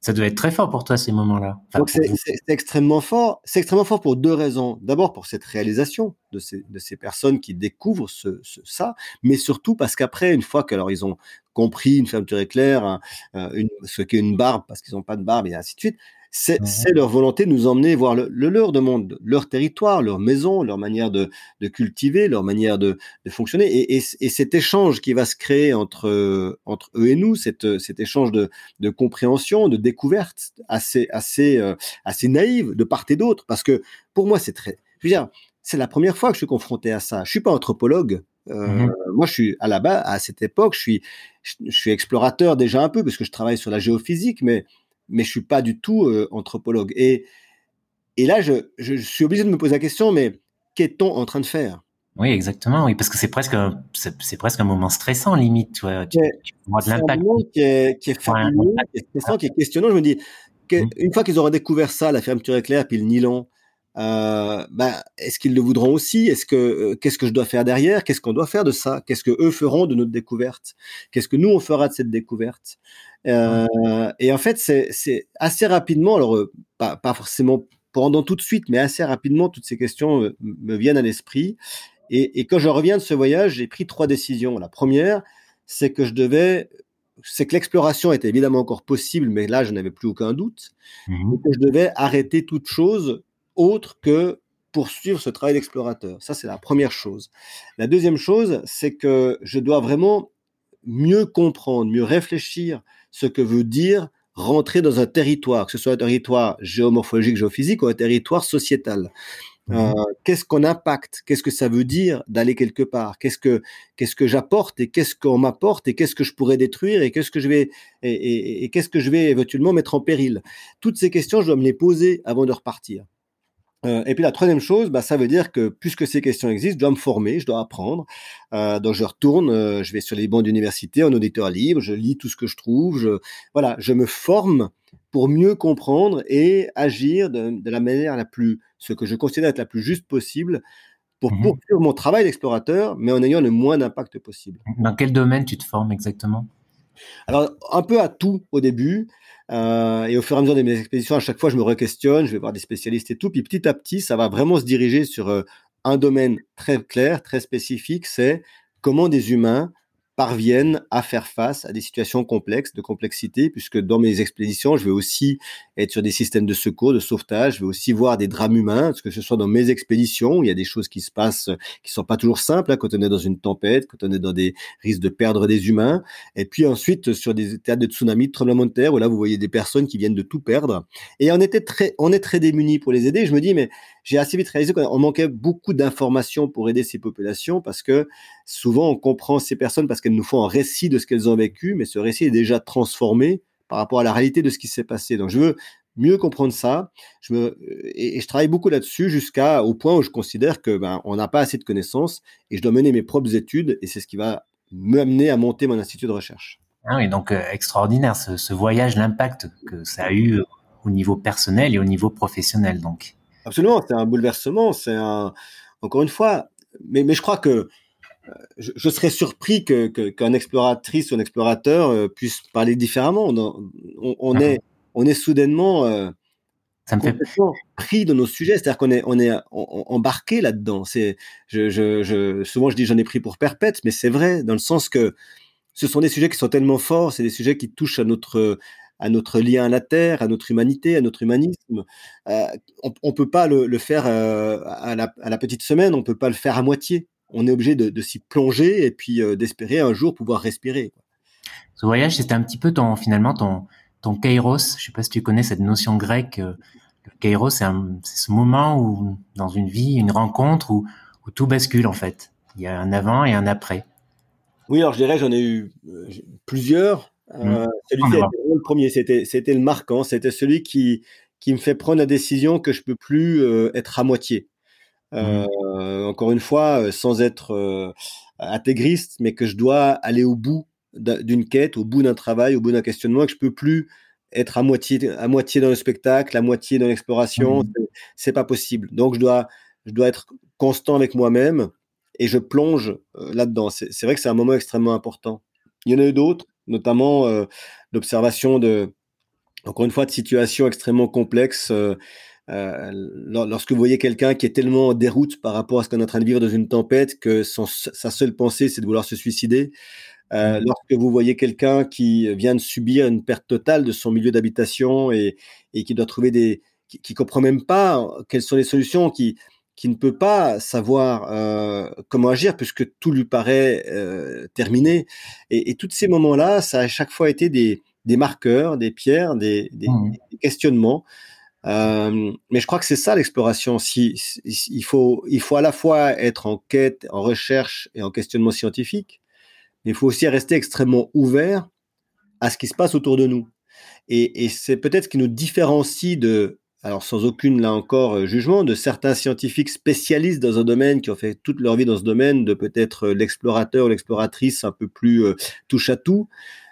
Speaker 2: Ça devait être très fort pour toi ces moments-là.
Speaker 3: c'est extrêmement fort. C'est extrêmement fort pour deux raisons. D'abord pour cette réalisation de ces, de ces personnes qui découvrent ce, ça, mais surtout parce qu'après, une fois qu'alors ils ont compris une fermeture éclair, une, ce qu'est une barbe parce qu'ils n'ont pas de barbe et ainsi de suite, c'est leur volonté de nous emmener voir le, leur de monde, leur territoire, leur maison, leur manière de, de cultiver, leur manière de, de fonctionner. Et, et, et, cet échange qui va se créer entre, entre eux et nous, cette, cet échange de, de compréhension, de découverte assez, assez, euh, assez naïve de part et d'autre. Parce que pour moi, c'est très. Je veux dire, c'est la première fois que je suis confronté à ça. Je suis pas anthropologue. Euh, mmh moi, je suis à la base, à cette époque, je suis, je suis explorateur déjà un peu parce que je travaille sur la géophysique, mais mais je suis pas du tout euh, anthropologue. Et, et là, je, je, suis obligé de me poser la question, mais qu'est-on en train de faire?
Speaker 2: Oui, exactement, oui, parce que c'est presque, c'est presque un moment stressant, limite, tu vois, tu,
Speaker 3: de l'impact. Qui est, qui est fabuleux, qui est stressant, qui est questionnant. Je me dis, mmh. une fois qu'ils auront découvert ça, la fermeture éclair, puis le nylon, euh, ben, est-ce qu'ils le voudront aussi? Est-ce que euh, qu'est-ce que je dois faire derrière? Qu'est-ce qu'on doit faire de ça? Qu'est-ce que eux feront de notre découverte? Qu'est-ce que nous on fera de cette découverte? Et en fait, c'est assez rapidement, alors euh, pas, pas forcément pendant tout de suite, mais assez rapidement, toutes ces questions me viennent à l'esprit. Et, et, quand je reviens de ce voyage, j'ai pris trois décisions. La première, c'est que je devais c'est que l'exploration était évidemment encore possible, mais là, je n'avais plus aucun doute. Mmh. Et que je devais arrêter toute chose autre que poursuivre ce travail d'explorateur. Ça, c'est la première chose. La deuxième chose, c'est que je dois vraiment mieux comprendre, mieux réfléchir ce que veut dire rentrer dans un territoire, que ce soit un territoire géomorphologique, géophysique ou un territoire sociétal. Mmh euh, qu'est-ce qu'on impacte? Qu'est-ce que ça veut dire d'aller quelque part? Qu'est-ce que qu'est-ce que j'apporte et qu'est-ce qu'on m'apporte et qu'est-ce que je pourrais détruire et qu'est-ce que je vais et, et qu'est-ce que je vais éventuellement mettre en péril? Toutes ces questions, je dois me les poser avant de repartir. Euh, et puis la troisième chose, bah, ça veut dire que puisque ces questions existent, je dois me former, je dois apprendre. Euh, donc je retourne, euh, je vais sur les bancs d'université en auditeur libre, je lis tout ce que je trouve, je, voilà, je me forme pour mieux comprendre et agir de, de, la manière la plus, ce que je considère être la plus juste possible pour mmh poursuivre mon travail d'explorateur, mais en ayant le moins d'impact possible.
Speaker 2: Dans quel domaine tu te formes exactement?
Speaker 3: Alors, un peu à tout au début. Euh, et au fur et à mesure de mes expéditions, à chaque fois, je me re-questionne, je vais voir des spécialistes et tout. Puis petit à petit, ça va vraiment se diriger sur euh, un domaine très clair, très spécifique, c'est comment des humains parviennent à faire face à des situations complexes, de complexité, puisque dans mes expéditions, je vais aussi être sur des systèmes de secours, de sauvetage, je vais aussi voir des drames humains, que ce soit dans mes expéditions, il y a des choses qui se passent qui sont pas toujours simples, hein, quand on est dans une tempête, quand on est dans des risques de perdre des humains, et puis ensuite sur des théâtres de tsunami, de tremblements de terre, où là vous voyez des personnes qui viennent de tout perdre, et on était très, on est très démunis pour les aider. Je me dis, mais j'ai assez vite réalisé qu'on manquait beaucoup d'informations pour aider ces populations parce que souvent on comprend ces personnes parce qu'elles nous font un récit de ce qu'elles ont vécu, mais ce récit est déjà transformé par rapport à la réalité de ce qui s'est passé. Donc je veux mieux comprendre ça. Je me, et, je travaille beaucoup là-dessus jusqu'à au point où je considère que ben, on n'a pas assez de connaissances et je dois mener mes propres études et c'est ce qui va m'amener à monter mon institut de recherche.
Speaker 2: Ah oui, donc euh, extraordinaire ce, ce voyage, l'impact que ça a eu au niveau personnel et au niveau professionnel. Donc.
Speaker 3: Absolument, c'est un bouleversement, c'est un. Encore une fois, mais, mais je crois que je, serais surpris que qu'un exploratrice ou un explorateur euh, puisse parler différemment. On, on, ah est on est soudainement euh, ça me fait pris de nos sujets, c'est-à-dire qu'on est on est embarqué là-dedans. C'est je, je, je, souvent je dis j'en ai pris pour perpète, mais c'est vrai dans le sens que ce sont des sujets qui sont tellement forts, c'est des sujets qui touchent à notre à notre lien à la terre, à notre humanité, à notre humanisme. Euh, on, ne peut pas le, faire euh, à, la, petite semaine, on peut pas le faire à moitié. On est obligé de, s'y plonger et puis euh, d'espérer un jour pouvoir respirer.
Speaker 2: Ce voyage, c'était un petit peu ton finalement ton ton kairos. Je sais pas si tu connais cette notion grecque. Le kairos, c'est ce moment où dans une vie, une rencontre où, où tout bascule en fait. Il y a un avant et un après.
Speaker 3: Oui, alors je dirais, j'en ai eu plusieurs. Euh, mmh. celui qui le premier, c'était c'était le marquant, c'était celui qui qui me fait prendre la décision que je peux plus euh, être à moitié. Euh, mmh. Encore une fois, sans être intégriste, mais que je dois aller au bout d'une quête, au bout d'un travail, au bout d'un questionnement, que je peux plus être à moitié à moitié dans le spectacle, à moitié dans l'exploration. Mmh. C'est pas possible. Donc je dois je dois être constant avec moi-même et je plonge là-dedans. C'est vrai que c'est un moment extrêmement important. Il y en a eu d'autres notamment euh, l'observation de, encore une fois, de situations extrêmement complexes. Euh, euh, lorsque vous voyez quelqu'un qui est tellement en déroute par rapport à ce qu'on est en train de vivre dans une tempête que sa seule pensée c'est de vouloir se suicider, mmh. lorsque vous voyez quelqu'un qui vient de subir une perte totale de son milieu d'habitation et, et, qui doit trouver des, qui, qui comprend même pas quelles sont les solutions, qui qui ne peut pas savoir euh, comment agir puisque tout lui paraît euh, terminé. Et, et tous ces moments-là, ça a à chaque fois été des, des marqueurs, des pierres, des, des, mmh. des questionnements. Euh, mais je crois que c'est ça l'exploration. Si, il faut, à la fois être en quête, en recherche et en questionnement scientifique, mais il faut aussi rester extrêmement ouvert à ce qui se passe autour de nous. Et, c'est peut-être ce qui nous différencie de alors sans aucune, là encore, euh, jugement, de certains scientifiques spécialistes dans un domaine, qui ont fait toute leur vie dans ce domaine, de peut-être euh, l'explorateur ou l'exploratrice un peu plus touche à tout.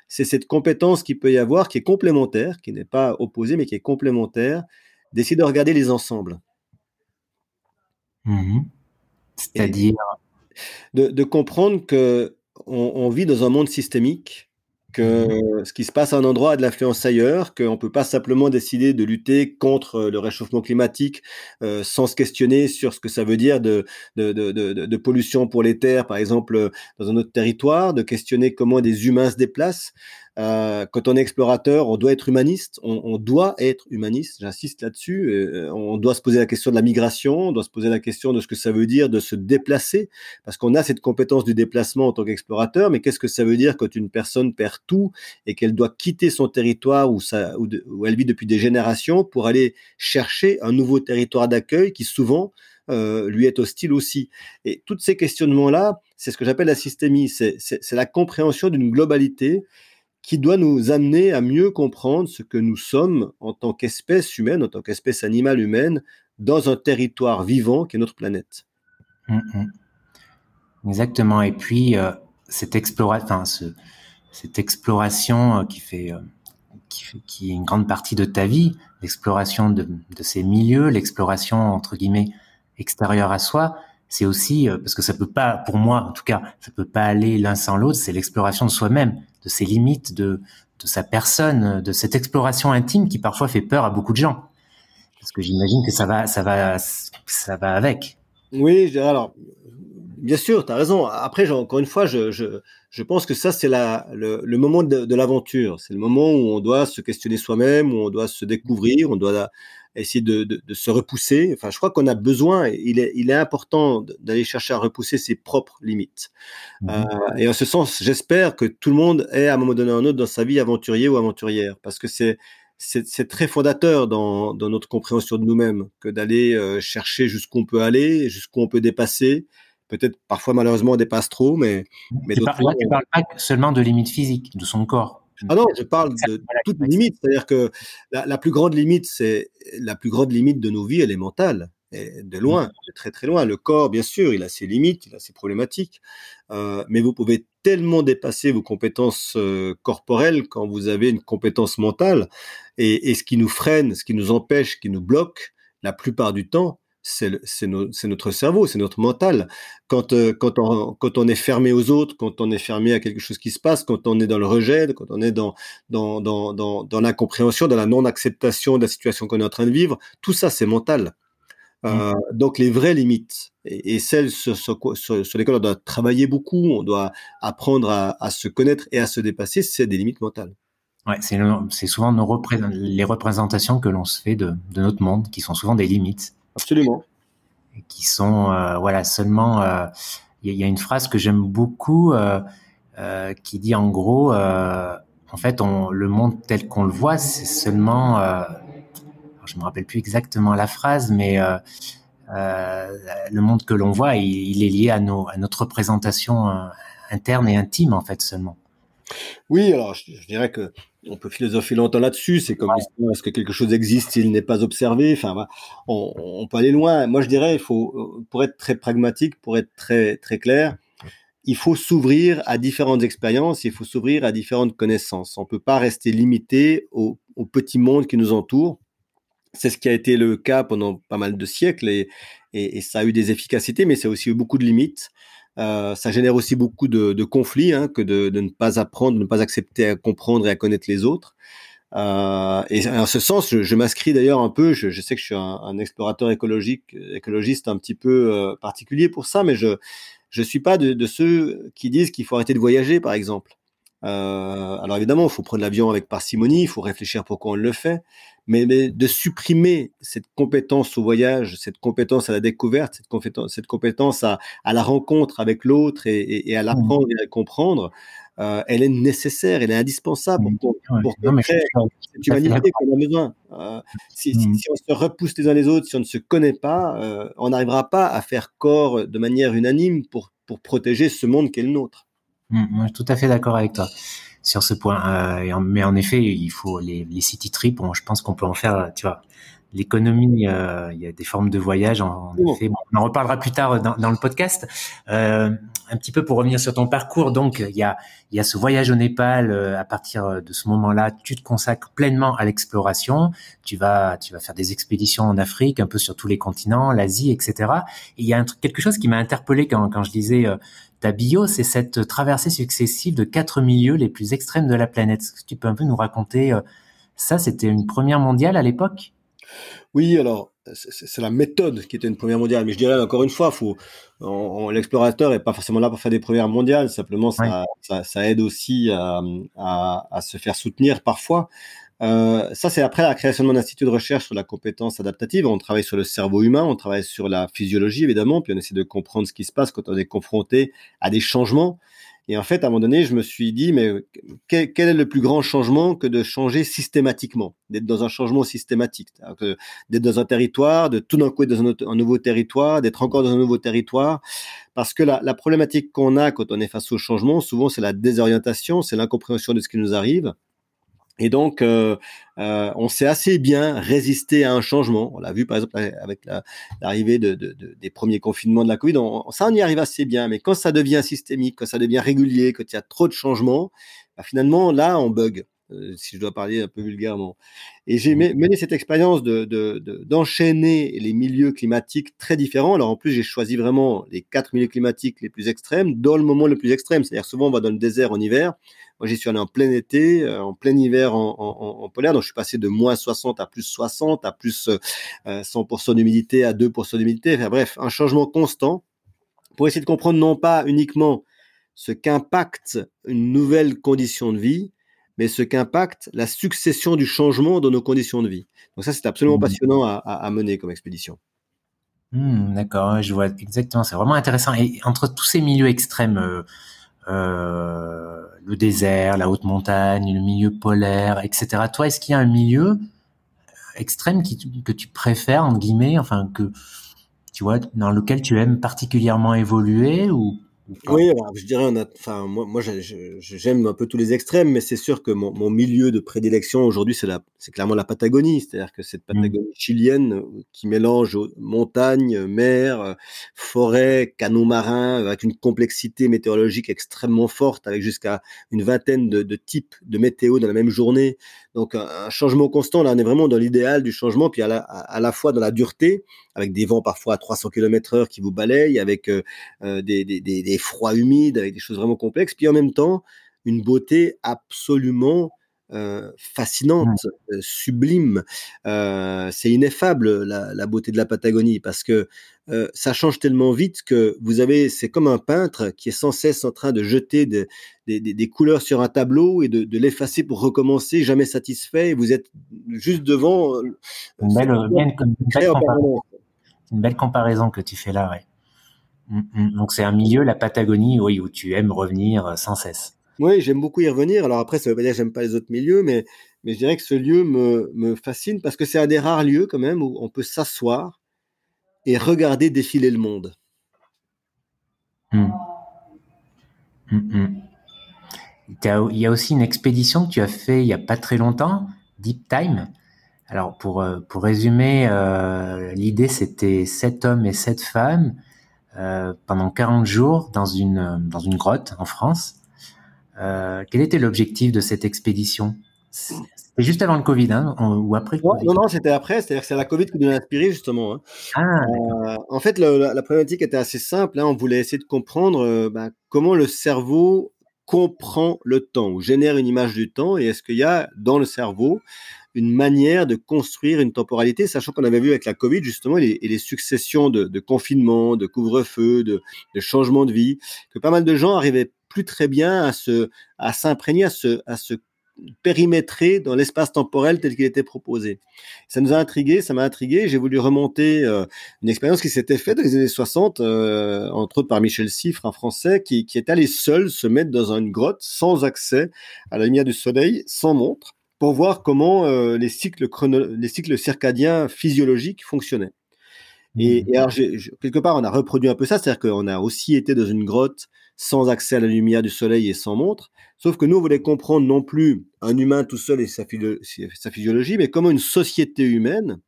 Speaker 3: C'est cette compétence qui peut y avoir, qui est complémentaire, qui n'est pas opposée, mais qui est complémentaire, d'essayer de regarder les ensembles.
Speaker 2: Mmh C'est-à-dire
Speaker 3: de, comprendre que on vit dans un monde systémique ce qui se passe à un endroit a de l'influence ailleurs, qu'on ne peut pas simplement décider de lutter contre euh, le réchauffement climatique euh, sans se questionner sur ce que ça veut dire de, pollution pour les terres, par exemple, euh, dans un autre territoire, de questionner comment des humains se déplacent. Euh, quand on est explorateur, on doit être humaniste. On, doit être humaniste. J'insiste là-dessus. Euh, on doit se poser la question de la migration. On doit se poser la question de ce que ça veut dire de se déplacer, parce qu'on a cette compétence du déplacement en tant qu'explorateur. Mais qu'est-ce que ça veut dire quand une personne perd tout et qu'elle doit quitter son territoire où, elle vit depuis des générations pour aller chercher un nouveau territoire d'accueil qui souvent euh, lui est hostile aussi. Et tous ces questionnements-là, c'est ce que j'appelle la systémie. C'est la compréhension d'une globalité qui doit nous amener à mieux comprendre ce que nous sommes en tant qu'espèce humaine, en tant qu'espèce animale humaine, dans un territoire vivant qui est notre planète.
Speaker 2: Hum, hum. Exactement. Et puis, euh, cette, exploration euh, euh, qui, fait, qui est une grande partie de ta vie, l'exploration de, de ces milieux, l'exploration, entre guillemets, extérieure à soi, c'est aussi parce que ça peut pas, pour moi en tout cas, ça peut pas aller l'un sans l'autre. C'est l'exploration de soi-même, de ses limites, de de sa personne, de cette exploration intime qui parfois fait peur à beaucoup de gens. Parce que j'imagine que ça va, ça va, ça va avec.
Speaker 3: Oui, alors bien sûr, tu as raison. Après, encore une fois, je, je, je pense que ça, c'est le, le moment de, de l'aventure. C'est le moment où on doit se questionner soi-même, où on doit se découvrir, on doit essayer de, de, de se repousser. Enfin, je crois qu'on a besoin, il est, il est important d'aller chercher à repousser ses propres limites. Mmh euh, et en ce sens, j'espère que tout le monde est à un moment donné ou un autre dans sa vie aventurier ou aventurière, parce que c'est c'est très fondateur dans, dans, notre compréhension de nous-mêmes que d'aller euh, chercher jusqu'où on peut aller, jusqu'où on peut dépasser. Peut-être parfois malheureusement on dépasse trop, mais, mais
Speaker 2: tu, parles, tu parles pas seulement de limites physiques, de son corps.
Speaker 3: Ah non, je parle de toutes les limites. C'est-à-dire que la, plus grande limite, c'est la plus grande limite de nos vies, elle est mentale. Et de loin, de très très loin. Le corps, bien sûr, il a ses limites, il a ses problématiques, euh, mais vous pouvez tellement dépasser vos compétences euh, corporelles quand vous avez une compétence mentale. Et, et, ce qui nous freine, ce qui nous empêche, ce qui nous bloque, la plupart du temps, c'est notre cerveau, c'est notre mental. Quand, euh, quand, on, quand on est fermé aux autres, quand on est fermé à quelque chose qui se passe, quand on est dans le rejet, quand on est dans, dans, dans, dans, dans l'incompréhension, dans la non-acceptation de la situation qu'on est en train de vivre, tout ça, c'est mental. Euh, mmh. donc les vraies limites et, celles sur, sur, sur, lesquelles on doit travailler beaucoup, on doit apprendre à, à se connaître et à se dépasser, c'est des limites mentales.
Speaker 2: Ouais, c'est souvent nos les représentations que l'on se fait de, de notre monde qui sont souvent des limites.
Speaker 3: Absolument.
Speaker 2: Qui sont, euh, voilà, seulement. Euh, il y, a une phrase que j'aime beaucoup euh, qui dit en gros, en fait, on, le monde tel qu'on le voit, c'est seulement. je me rappelle plus exactement la phrase, mais le monde que l'on voit, il, est lié à, nos, à notre représentation interne et intime, en fait, seulement.
Speaker 3: Oui, alors je dirais que on peut philosopher longtemps là-dessus. C'est comme est-ce que quelque chose existe s'il n'est pas observé Enfin, on, on, peut aller loin. Moi, je dirais, il faut, pour être très pragmatique, pour être très très clair, il faut s'ouvrir à différentes expériences. Il faut s'ouvrir à différentes connaissances. On peut pas rester limité au, au petit monde qui nous entoure. C'est ce qui a été le cas pendant pas mal de siècles et, et, et ça a eu des efficacités, mais ça a aussi eu beaucoup de limites. Euh, ça génère aussi beaucoup de, de conflits hein, que de, de, ne pas apprendre, de ne pas accepter à comprendre et à connaître les autres. Euh, et en ce sens, je, je m'inscris d'ailleurs un peu. Je, je, sais que je suis un, un, explorateur écologique, écologiste un petit peu euh, particulier pour ça, mais je je suis pas de, de ceux qui disent qu'il faut arrêter de voyager, par exemple. Euh, alors évidemment, il faut prendre l'avion avec parcimonie, il faut réfléchir pourquoi on le fait, mais, mais, de supprimer cette compétence au voyage, cette compétence à la découverte, cette compétence, cette compétence à, à la rencontre avec l'autre et, et, et, à mmh. l'apprendre et à le comprendre, euh, elle est nécessaire, elle est indispensable pour, pour, pour créer cette humanité qu'on a besoin. Euh, si, si, mmh. si, on se repousse les uns les autres, si on ne se connaît pas, on n'arrivera pas à faire corps de manière unanime pour, pour protéger ce monde qui est le nôtre.
Speaker 2: Mmh, moi, je suis tout à fait d'accord avec toi sur ce point. Euh, mais en effet, il faut les, les city trips. je pense qu'on peut en faire, tu vois, l'économie. Euh, il y a des formes de voyage. En, effet, on en reparlera plus tard dans, dans le podcast. Euh, un petit peu pour revenir sur ton parcours. Donc, il y a, il y a ce voyage au Népal. Euh, à partir de ce moment-là, tu te consacres pleinement à l'exploration. Tu vas, tu vas faire des expéditions en Afrique, un peu sur tous les continents, l'Asie, etc. Et il y a un truc, quelque chose qui m'a interpellé quand, quand je disais euh, ta bio, c'est cette traversée successive de quatre milieux les plus extrêmes de la planète. Est-ce que tu peux un peu nous raconter euh, ça C'était une première mondiale à l'époque?
Speaker 3: Oui, alors c'est la méthode qui était une première mondiale, mais je dirais encore une fois, faut l'explorateur est pas forcément là pour faire des premières mondiales, simplement ça, ça, ça, aide aussi à, à, à, se faire soutenir parfois. Euh, ça, c'est après la création de mon institut de recherche sur la compétence adaptative. On travaille sur le cerveau humain, on travaille sur la physiologie, évidemment, puis on essaie de comprendre ce qui se passe quand on est confronté à des changements. Et en fait, à un moment donné, je me suis dit, mais quel, est le plus grand changement que de changer systématiquement, d'être dans un changement systématique, d'être dans un territoire, de tout d'un coup être dans un, nouveau territoire, d'être encore dans un nouveau territoire, parce que la problématique qu'on a quand on est face au changement, souvent, c'est la désorientation, c'est l'incompréhension de ce qui nous arrive. Et donc, euh, euh, on s'est assez bien résisté à un changement. On l'a vu par exemple avec l'arrivée de, de, de, des premiers confinements de la Covid. On, ça, on y arrive assez bien. Mais quand ça devient systémique, quand ça devient régulier, quand il y a trop de changements, bah, finalement, là, on bug. euh, si je dois parler un peu vulgairement. Et j'ai mené cette expérience d'enchaîner de, les milieux climatiques très différents. Alors en plus, j'ai choisi vraiment les quatre milieux climatiques les plus extrêmes dans le moment le plus extrême. C'est-à-dire souvent on va dans le désert en hiver. Moi, j'y suis allé en plein été, euh, en plein hiver en, polaire. Donc je suis passé de moins 60 à plus 60, à plus 100% d'humidité, à 2% d'humidité. Enfin bref, un changement constant pour essayer de comprendre non pas uniquement ce qu'impacte une nouvelle condition de vie, mais ce qu'impacte la succession du changement dans nos conditions de vie. Donc ça, c'est absolument mmh. passionnant à, mener comme expédition.
Speaker 2: Mmh, d'accord, je vois exactement. C'est vraiment intéressant. Et entre tous ces milieux extrêmes, euh, euh, le désert, la haute montagne, le milieu polaire, etc. Toi, est-ce qu'il y a un milieu extrême que tu préfères, en guillemets, enfin que tu vois, dans lequel tu aimes particulièrement évoluer ou
Speaker 3: oui, je dirais, enfin, moi, moi j'aime un peu tous les extrêmes, mais c'est sûr que mon, mon milieu de prédilection aujourd'hui, c'est la, c'est clairement la Patagonie, c'est-à-dire que cette mmh. Patagonie chilienne euh, qui mélange montagne, mer, forêt, canaux marins, avec une complexité météorologique extrêmement forte, avec jusqu'à une vingtaine de, de, types de météo dans la même journée. Donc un, changement constant, là, on est vraiment dans l'idéal du changement, puis à la, à, la fois dans la dureté, avec des vents parfois à 300 km heure qui vous balayent, avec euh, euh, des, des, des, des froids humides, avec des choses vraiment complexes, puis en même temps, une beauté absolument euh, fascinante, euh, sublime. Euh, c'est ineffable la, beauté de la Patagonie parce que ça change tellement vite que vous avez, c'est comme un peintre qui est sans cesse en train de jeter des, couleurs sur un tableau et de, l'effacer pour recommencer, jamais satisfait. Et vous êtes juste devant.
Speaker 2: Une belle, comparaison que tu fais là, ouais. Mmh, mmh. Donc c'est un milieu, la Patagonie, oui, où tu aimes revenir sans cesse.
Speaker 3: Oui, j'aime beaucoup y revenir. Alors après, ça veut pas dire que j'aime pas les autres milieux, mais, mais je dirais que ce lieu me, me fascine parce que c'est un des rares lieux quand même où on peut s'asseoir et regarder défiler le monde.
Speaker 2: Mmh. Mmh, mmh. Il y a aussi une expédition que tu as fait il y a pas très longtemps, Deep Time. Alors pour, euh, pour résumer, euh, l'idée c'était sept hommes et sept femmes euh, pendant 40 jours dans une, dans une grotte en France. Quel était l'objectif de cette expédition? C'était juste avant le Covid, hein, ou après
Speaker 3: Non, non, c'était après. C'est-à-dire que c'est la Covid qui nous a inspiré justement. Hein. Ah, euh, en fait, la, problématique était assez simple. Hein. On voulait essayer de comprendre euh, bah, comment le cerveau comprend le temps ou génère une image du temps et est-ce qu'il y a dans le cerveau une manière de construire une temporalité, sachant qu'on avait vu avec la Covid justement et les, successions de, de confinements, de couvre-feu, de, de changements de vie, que pas mal de gens arrivaient plus très bien à se, à s'imprégner, à se, à se périmétrer dans l'espace temporel tel qu'il était proposé. Ça nous a intrigué, ça m'a intrigué. J'ai voulu remonter euh, une expérience qui s'était faite dans les années 60, euh, entre autres par Michel Siffre, un Français, qui, qui est allé seul se mettre dans une grotte sans accès à la lumière du soleil, sans montre, pour voir comment euh, les cycles les cycles circadiens physiologiques fonctionnaient. Et, mmh. et alors, quelque part, on a reproduit un peu ça, c'est-à-dire qu'on a aussi été dans une grotte sans accès à la lumière du soleil et sans montre. Sauf que nous, on voulait comprendre non plus un humain tout seul et sa, sa physiologie, mais comment une société humaine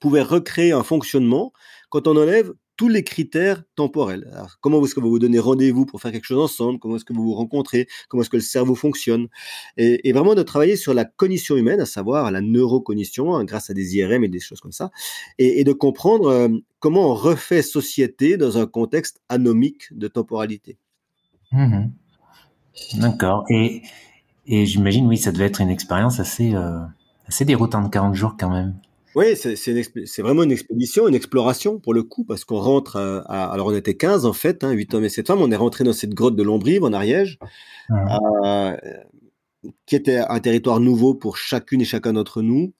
Speaker 3: pouvait recréer un fonctionnement quand on enlève tous les critères temporels. Comment est-ce que vous vous donnez rendez-vous pour faire quelque chose ensemble? Comment est-ce que vous vous rencontrez? Comment est-ce que le cerveau fonctionne? Et, vraiment de travailler sur la cognition humaine, à savoir la neurocognition, hein, grâce à des IRM et des choses comme ça, et, de comprendre euh, comment on refait société dans un contexte anomique de temporalité.
Speaker 2: Mmh D'accord. Et, et j'imagine, oui, ça devait être une expérience assez, euh, assez déroutante, 40 jours quand même.
Speaker 3: Oui, c'est vraiment une expédition, une exploration pour le coup, parce qu'on rentre à, alors on était 15 en fait, hein, 8 hommes et 7 femmes, on est rentré dans cette grotte de Lombrive en Ariège, euh, qui était un territoire nouveau pour chacune et chacun d'entre nous.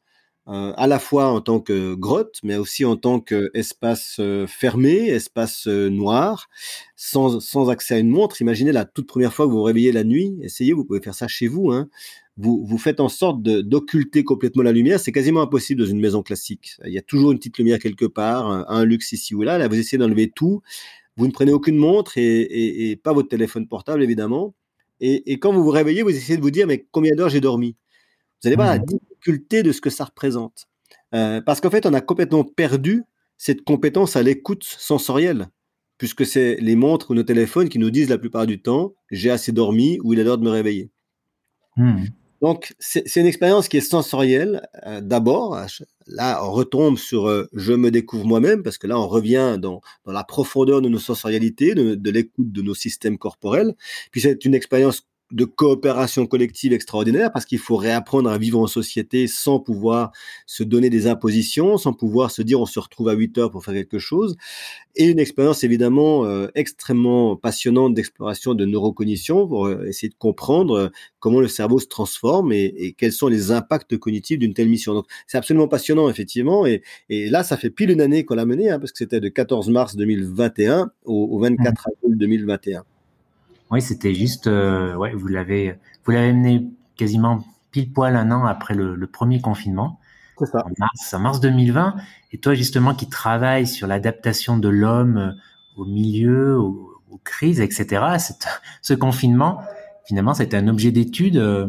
Speaker 3: Euh, à la fois en tant que grotte, mais aussi en tant qu'espace euh, fermé, espace euh, noir, sans, sans accès à une montre. Imaginez la toute première fois que vous vous réveillez la nuit, essayez, vous pouvez faire ça chez vous. Hein. Vous, vous faites en sorte d'occulter complètement la lumière. C'est quasiment impossible dans une maison classique. Il y a toujours une petite lumière quelque part, un, luxe ici ou là. Là, vous essayez d'enlever tout. Vous ne prenez aucune montre et, pas votre téléphone portable, évidemment. Et, et, quand vous vous réveillez, vous essayez de vous dire, mais combien d'heures j'ai dormi? Vous n'allez pas mmh de ce que ça représente. Euh, parce qu'en fait, on a complètement perdu cette compétence à l'écoute sensorielle, puisque c'est les montres ou nos téléphones qui nous disent la plupart du temps j'ai assez dormi ou il est l'heure de me réveiller. Hmm. Donc, c'est une expérience qui est sensorielle. Euh, d'abord, là, on retombe sur euh, je me découvre moi-même, parce que là, on revient dans, dans la profondeur de nos sensorialités, de, de l'écoute de nos systèmes corporels. Puis, c'est une expérience de coopération collective extraordinaire parce qu'il faut réapprendre à vivre en société sans pouvoir se donner des impositions, sans pouvoir se dire on se retrouve à 8 heures pour faire quelque chose. Et une expérience évidemment euh, extrêmement passionnante d'exploration de neurocognition pour euh, essayer de comprendre euh, comment le cerveau se transforme et, quels sont les impacts cognitifs d'une telle mission. Donc c'est absolument passionnant effectivement. Et, et, là, ça fait pile une année qu'on l'a mené hein, parce que c'était de 14 mars 2021 au, au 24 mmh. avril 2021.
Speaker 2: Oui, c'était juste, euh, ouais, vous l'avez, vous l'avez mené quasiment pile poil un an après le, premier confinement.
Speaker 3: C'est ça.
Speaker 2: En mars, en mars 2020. Et toi, justement, qui travailles sur l'adaptation de l'homme au milieu, aux, crises, etc. ce confinement, finalement, c'était un objet d'étude euh,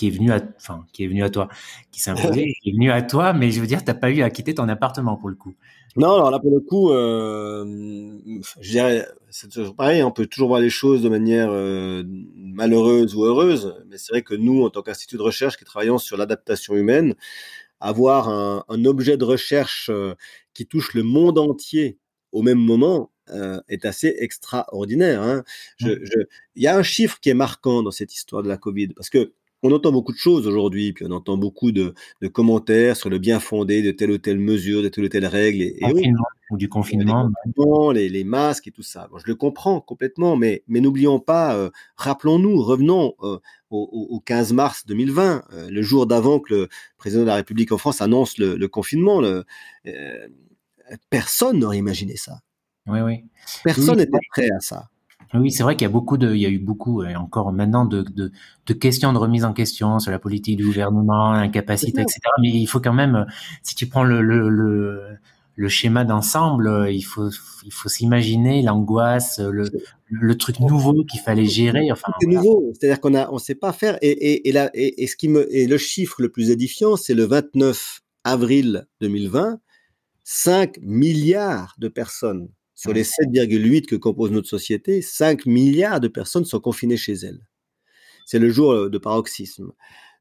Speaker 2: qui est venu à, enfin, qui est venu à toi, qui s'est qui est venu à toi, mais je veux dire, t'as pas eu à quitter ton appartement pour le coup.
Speaker 3: Non, alors là pour le coup, euh, je dirais, c'est toujours pareil, on peut toujours voir les choses de manière euh, malheureuse ou heureuse, mais c'est vrai que nous, en tant qu'institut de recherche qui travaillons sur l'adaptation humaine, avoir un, un, objet de recherche euh, qui touche le monde entier au même moment euh, est assez extraordinaire. Hein. Je, je, il y a un chiffre qui est marquant dans cette histoire de la Covid, parce que on entend beaucoup de choses aujourd'hui, puis on entend beaucoup de, commentaires sur le bien fondé de telle ou telle mesure, de telle ou telle règle. Et,
Speaker 2: ou du confinement.
Speaker 3: Les, les, masques et tout ça. je le comprends complètement, mais, mais n'oublions pas, euh, rappelons-nous, revenons euh, au, 15 mars 2020, euh, le jour d'avant que le président de la République en France annonce le, confinement. personne n'aurait imaginé ça.
Speaker 2: Oui, oui.
Speaker 3: Personne n'était prêt à ça.
Speaker 2: Oui, c'est vrai qu'il y a beaucoup de, il y a eu beaucoup, et encore maintenant, de, de, de, questions de remise en question sur la politique du gouvernement, l'incapacité, etc. Mais il faut quand même, si tu prends le, le, le, le schéma d'ensemble, il faut, il faut s'imaginer l'angoisse, le, le truc nouveau qu'il fallait gérer. Enfin,
Speaker 3: c'est nouveau, c'est-à-dire qu'on a, on sait pas faire. Et, et, et, là, et, et, ce qui me, et le chiffre le plus édifiant, c'est le 29 avril 2020, 5 milliards de personnes sur les 7,8 que compose notre société, 5 milliards de personnes sont confinées chez elles. C'est le jour euh, de paroxysme.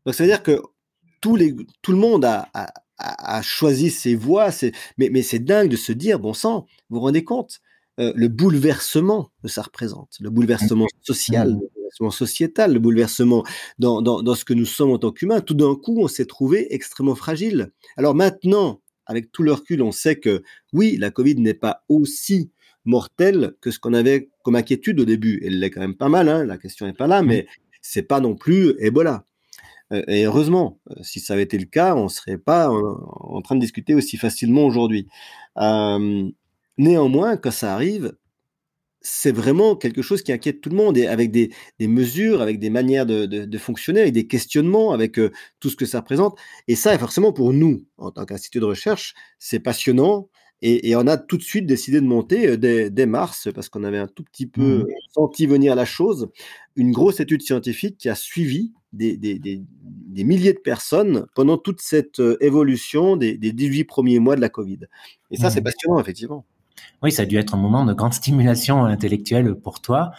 Speaker 3: Donc, ça veut dire que les, tout le monde a, a, choisi ses voies, mais, mais c'est dingue de se dire, bon sang, vous vous rendez compte, euh, le bouleversement que ça représente, le bouleversement social, le bouleversement sociétal, le bouleversement dans, dans, dans ce que nous sommes en tant qu'humains, tout d'un coup, on s'est trouvé extrêmement fragile. Alors maintenant, avec tout le recul, on sait que oui, la Covid n'est pas aussi mortelle que ce qu'on avait comme inquiétude au début. Elle l'est quand même pas mal, hein, la question n'est pas là, mais c'est pas non plus Ebola. Euh, et heureusement, euh, si ça avait été le cas, on serait pas en, train de discuter aussi facilement aujourd'hui. Euh, néanmoins, quand ça arrive, c'est vraiment quelque chose qui inquiète tout le monde et avec des, mesures, avec des manières de, fonctionner, avec des questionnements, avec euh, tout ce que ça représente. Et ça, forcément, pour nous, en tant qu'institut de recherche, c'est passionnant. Et, on a tout de suite décidé de monter euh, dès, mars, parce qu'on avait un tout petit peu mmh. senti venir la chose, une grosse étude scientifique qui a suivi des, des milliers de personnes pendant toute cette euh, évolution des, 18 premiers mois de la Covid. Et ça, c'est mmh. passionnant, effectivement.
Speaker 2: Oui, ça a dû être un moment de grande stimulation intellectuelle pour toi.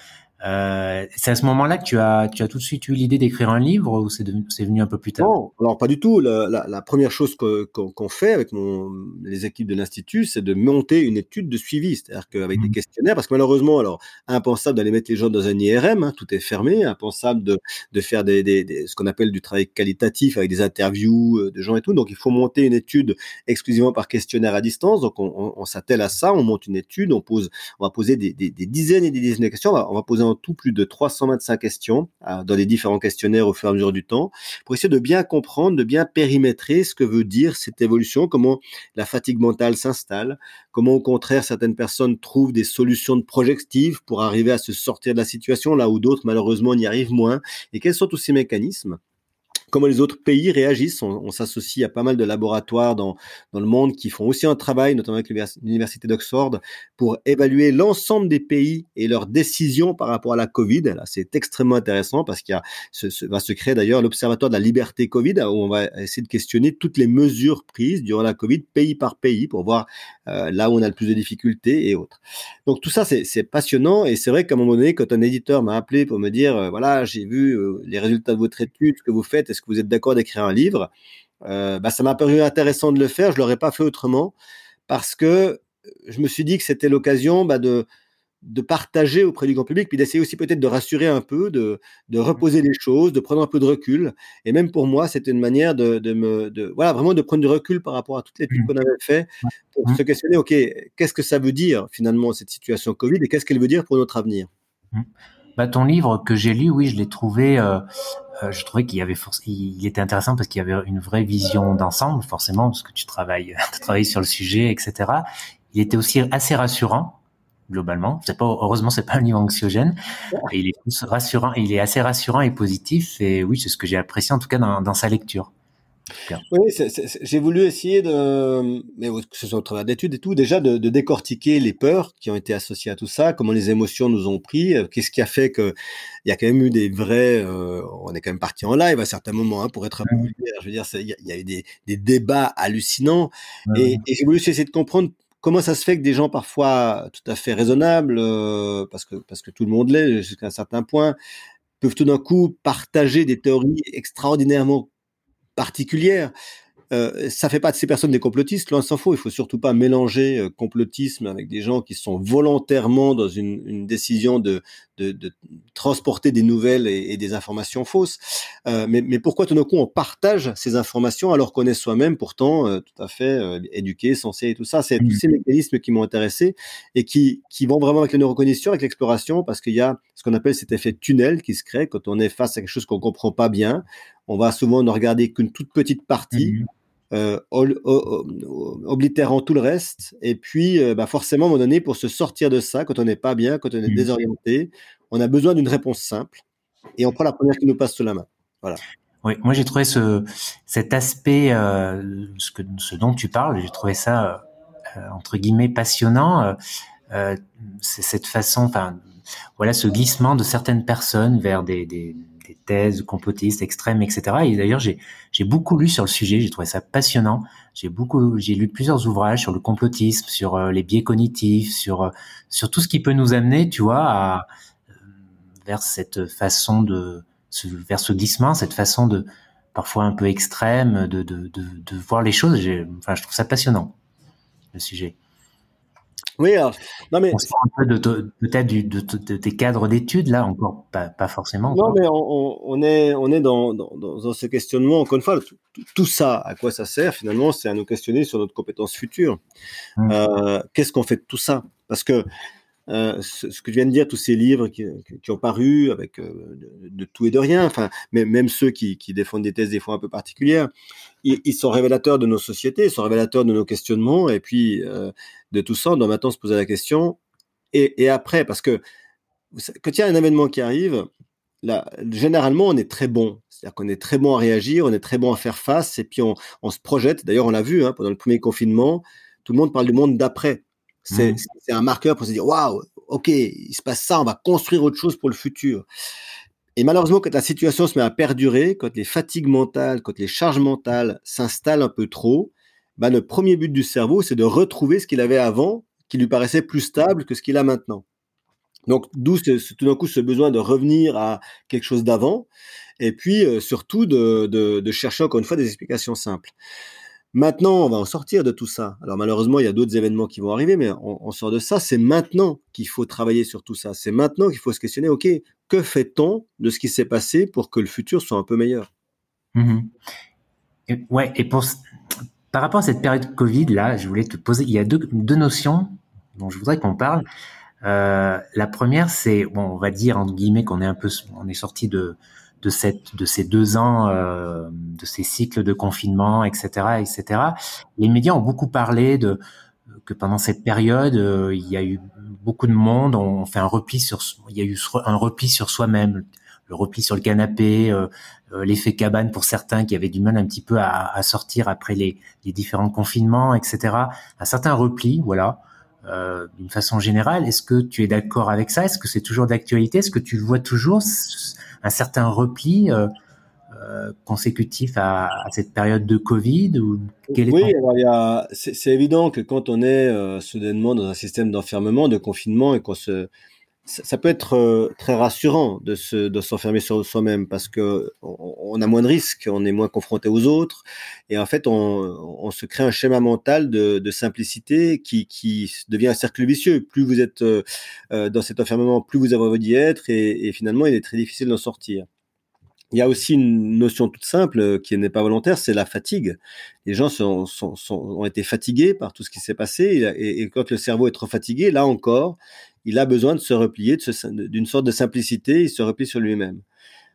Speaker 2: Euh, c'est à ce moment-là que tu as, tu as tout de suite eu l'idée d'écrire un livre ou c'est, venu un peu plus tard?
Speaker 3: Non, alors pas du tout. La, la, la première chose qu'on, fait avec mon, les équipes de l'institut, c'est de monter une étude de suivi, c'est-à-dire qu'avec des mmh. questionnaires, parce que malheureusement, alors impensable d'aller mettre les gens dans un IRM, hein, tout est fermé, impensable de, de faire des, des, ce qu'on appelle du travail qualitatif avec des interviews euh, de gens et tout. Donc il faut monter une étude exclusivement par questionnaire à distance. Donc on, on, on s'attelle à ça, on monte une étude, on pose, on va poser des, des, des dizaines et des dizaines de questions. On va, on va poser tout plus de 325 questions euh, dans les différents questionnaires au fur et à mesure du temps pour essayer de bien comprendre, de bien périmétrer ce que veut dire cette évolution, comment la fatigue mentale s'installe, comment au contraire certaines personnes trouvent des solutions de projective pour arriver à se sortir de la situation là où d'autres malheureusement n'y arrivent moins et quels sont tous ces mécanismes comment les autres pays réagissent. On, s'associe à pas mal de laboratoires dans, dans le monde qui font aussi un travail, notamment avec l'Université d'Oxford, pour évaluer l'ensemble des pays et leurs décisions par rapport à la Covid. Là, c'est extrêmement intéressant parce qu'il y a, va se créer d'ailleurs l'Observatoire de la liberté Covid, où on va essayer de questionner toutes les mesures prises durant la Covid, pays par pays, pour voir euh, là où on a le plus de difficultés et autres. Donc tout ça, c'est passionnant et c'est vrai qu'à un moment donné, quand un éditeur m'a appelé pour me dire, euh, voilà, j'ai vu euh, les résultats de votre étude, ce que vous faites, est-ce que vous êtes d'accord d'écrire un livre? Bah, Ça m'a paru intéressant de le faire. Je l'aurais pas fait autrement parce que je me suis dit que c'était l'occasion bah, de de partager auprès du grand public, puis d'essayer aussi peut-être de rassurer un peu, de, de, reposer les choses, de prendre un peu de recul. Et même pour moi, c'était une manière de, de me, de, voilà, vraiment de prendre du recul par rapport à toutes les l'étude mmh. qu'on avait fait pour mmh. se questionner, OK, qu'est-ce que ça veut dire finalement cette situation Covid et qu'est-ce qu'elle veut dire pour notre avenir?
Speaker 2: Mmh. Bah, Ton livre que j'ai lu, oui, je l'ai trouvé, euh, euh, je trouvais qu'il y avait il était intéressant parce qu'il y avait une vraie vision d'ensemble, forcément, parce que tu travailles, tu travailles sur le sujet, etc. Il était aussi assez rassurant globalement. C'est pas heureusement c'est pas un livre anxiogène. il est rassurant, il est assez rassurant et positif. Et oui, c'est ce que j'ai apprécié en tout cas dans, dans sa lecture.
Speaker 3: Oui, j'ai voulu essayer de, mais que ce soit au travers d'études et tout, déjà de, de, décortiquer les peurs qui ont été associées à tout ça, comment les émotions nous ont pris, euh, qu'est-ce qui a fait que il y a quand même eu des vrais, euh, on est quand même parti en live à certains moments hein, pour être un peu vulgaire. Je veux dire, il y, a eu des, des débats hallucinants et, et j'ai voulu essayer de comprendre comment ça se fait que des gens parfois tout à fait raisonnables, euh, parce que parce que tout le monde l'est jusqu'à un certain point, peuvent tout d'un coup partager des théories extraordinairement particulières euh, ça fait pas de ces personnes des complotistes, loin s'en faut. Il faut surtout pas mélanger euh, complotisme avec des gens qui sont volontairement dans une, une décision de, de, de, transporter des nouvelles et, et des informations fausses. Euh, mais, mais, pourquoi tout d'un coup on partage ces informations alors qu'on est soi-même pourtant euh, tout à fait éduqué, censé et tout ça? C'est tous mmh. ces mécanismes qui m'ont intéressé et qui, qui vont vraiment avec la neurocognition, avec l'exploration, parce qu'il y a ce qu'on appelle cet effet tunnel qui se crée quand on est face à quelque chose qu'on comprend pas bien. On va souvent ne regarder qu'une toute petite partie. Mmh euh, oblitérant tout le reste. Et puis, euh, bah forcément, à un moment donné, pour se sortir de ça, quand on n'est pas bien, quand on est mmh. désorienté, on a besoin d'une réponse simple. Et on prend la première qui nous passe sous la main. Voilà.
Speaker 2: Oui, moi j'ai trouvé ce, cet aspect, euh, ce, que, ce dont tu parles, j'ai trouvé ça euh, entre guillemets passionnant. Euh, c'est cette façon, enfin, voilà, ce glissement de certaines personnes vers des, des, des thèses complotistes extrêmes, etc. Et d'ailleurs, j'ai beaucoup lu sur le sujet. J'ai trouvé ça passionnant. J'ai beaucoup, j'ai lu plusieurs ouvrages sur le complotisme, sur euh, les biais cognitifs, sur euh, sur tout ce qui peut nous amener, tu vois, euh, vers cette façon de vers ce glissement, cette façon de parfois un peu extrême de, de voir les choses. Enfin, je trouve ça passionnant le sujet.
Speaker 3: Oui, alors, non mais
Speaker 2: on sort un peu de, peut-être de, de, tes cadres d'études là encore pas, pas forcément.
Speaker 3: Non, mais on, on, est on est dans, dans, dans, ce questionnement encore une fois tout, tout, ça à quoi ça sert finalement c'est à nous questionner sur notre compétence future. Mmh. Euh, Qu'est-ce qu'on fait de tout ça? Parce que euh, ce, que je viens de dire, tous ces livres qui, ont paru avec euh, de, tout et de rien, enfin, même, même ceux qui, défendent des thèses des fois un peu particulières, ils, sont révélateurs de nos sociétés, ils sont révélateurs de nos questionnements, et puis euh, de tout ça, on doit maintenant se poser la question, et, après, parce que quand il y a un événement qui arrive, là, généralement, on est très bon. C'est-à-dire qu'on est très bon à réagir, on est très bon à faire face, et puis on, on se projette. D'ailleurs, on l'a vu hein, pendant le premier confinement, tout le monde parle du monde d'après. Mmh. C'est un marqueur pour se dire waouh, ok, il se passe ça, on va construire autre chose pour le futur. Et malheureusement, quand la situation se met à perdurer, quand les fatigues mentales, quand les charges mentales s'installent un peu trop, bah, le premier but du cerveau, c'est de retrouver ce qu'il avait avant, qui lui paraissait plus stable que ce qu'il a maintenant. Donc, d'où tout d'un coup ce besoin de revenir à quelque chose d'avant, et puis euh, surtout de, de, de, chercher encore une fois des explications simples. Maintenant, on va en sortir de tout ça. Alors malheureusement, il y a d'autres événements qui vont arriver, mais on, sort de ça. C'est maintenant qu'il faut travailler sur tout ça. C'est maintenant qu'il faut se questionner, OK, que fait-on de ce qui s'est passé pour que le futur soit un peu meilleur?
Speaker 2: Mmh et, Ouais, et par rapport à cette période Covid, là, je voulais te poser, il y a deux, notions dont je voudrais qu'on parle. Euh, la première, c'est, on va dire, entre guillemets, qu'on est un peu, on est sorti de, de cette de ces deux ans euh, de ces cycles de confinement etc etc les médias ont beaucoup parlé de que pendant cette période euh, il y a eu beaucoup de monde on fait un repli sur il y a eu un repli sur soi-même. Le repli sur le canapé euh, euh, l'effet cabane pour certains qui avaient du mal un petit peu à, sortir après les, les, différents confinements etc un certain repli voilà euh, d'une façon générale. Est-ce que tu es d'accord avec ça? Est-ce que c'est toujours d'actualité? Est-ce que tu le vois toujours un certain repli euh, euh, consécutif à, à, cette période de Covid ou
Speaker 3: quel Oui, alors il y a, c'est, évident que quand on est euh, soudainement dans un système d'enfermement, de confinement et qu'on se ça peut être euh, très rassurant de se de s'enfermer sur soi-même parce que on, a moins de risques, on est moins confronté aux autres et en fait on, on se crée un schéma mental de, de simplicité qui, qui devient un cercle vicieux. Plus vous êtes euh, euh, dans cet enfermement, plus vous avez envie d'y être et, et finalement il est très difficile d'en sortir. Il y a aussi une notion toute simple qui n'est pas volontaire, c'est la fatigue. Les gens sont, sont, ont été fatigués par tout ce qui s'est passé et, et, quand le cerveau est trop fatigué, là encore, il a besoin de se replier d'une sorte de simplicité, il se replie sur lui-même.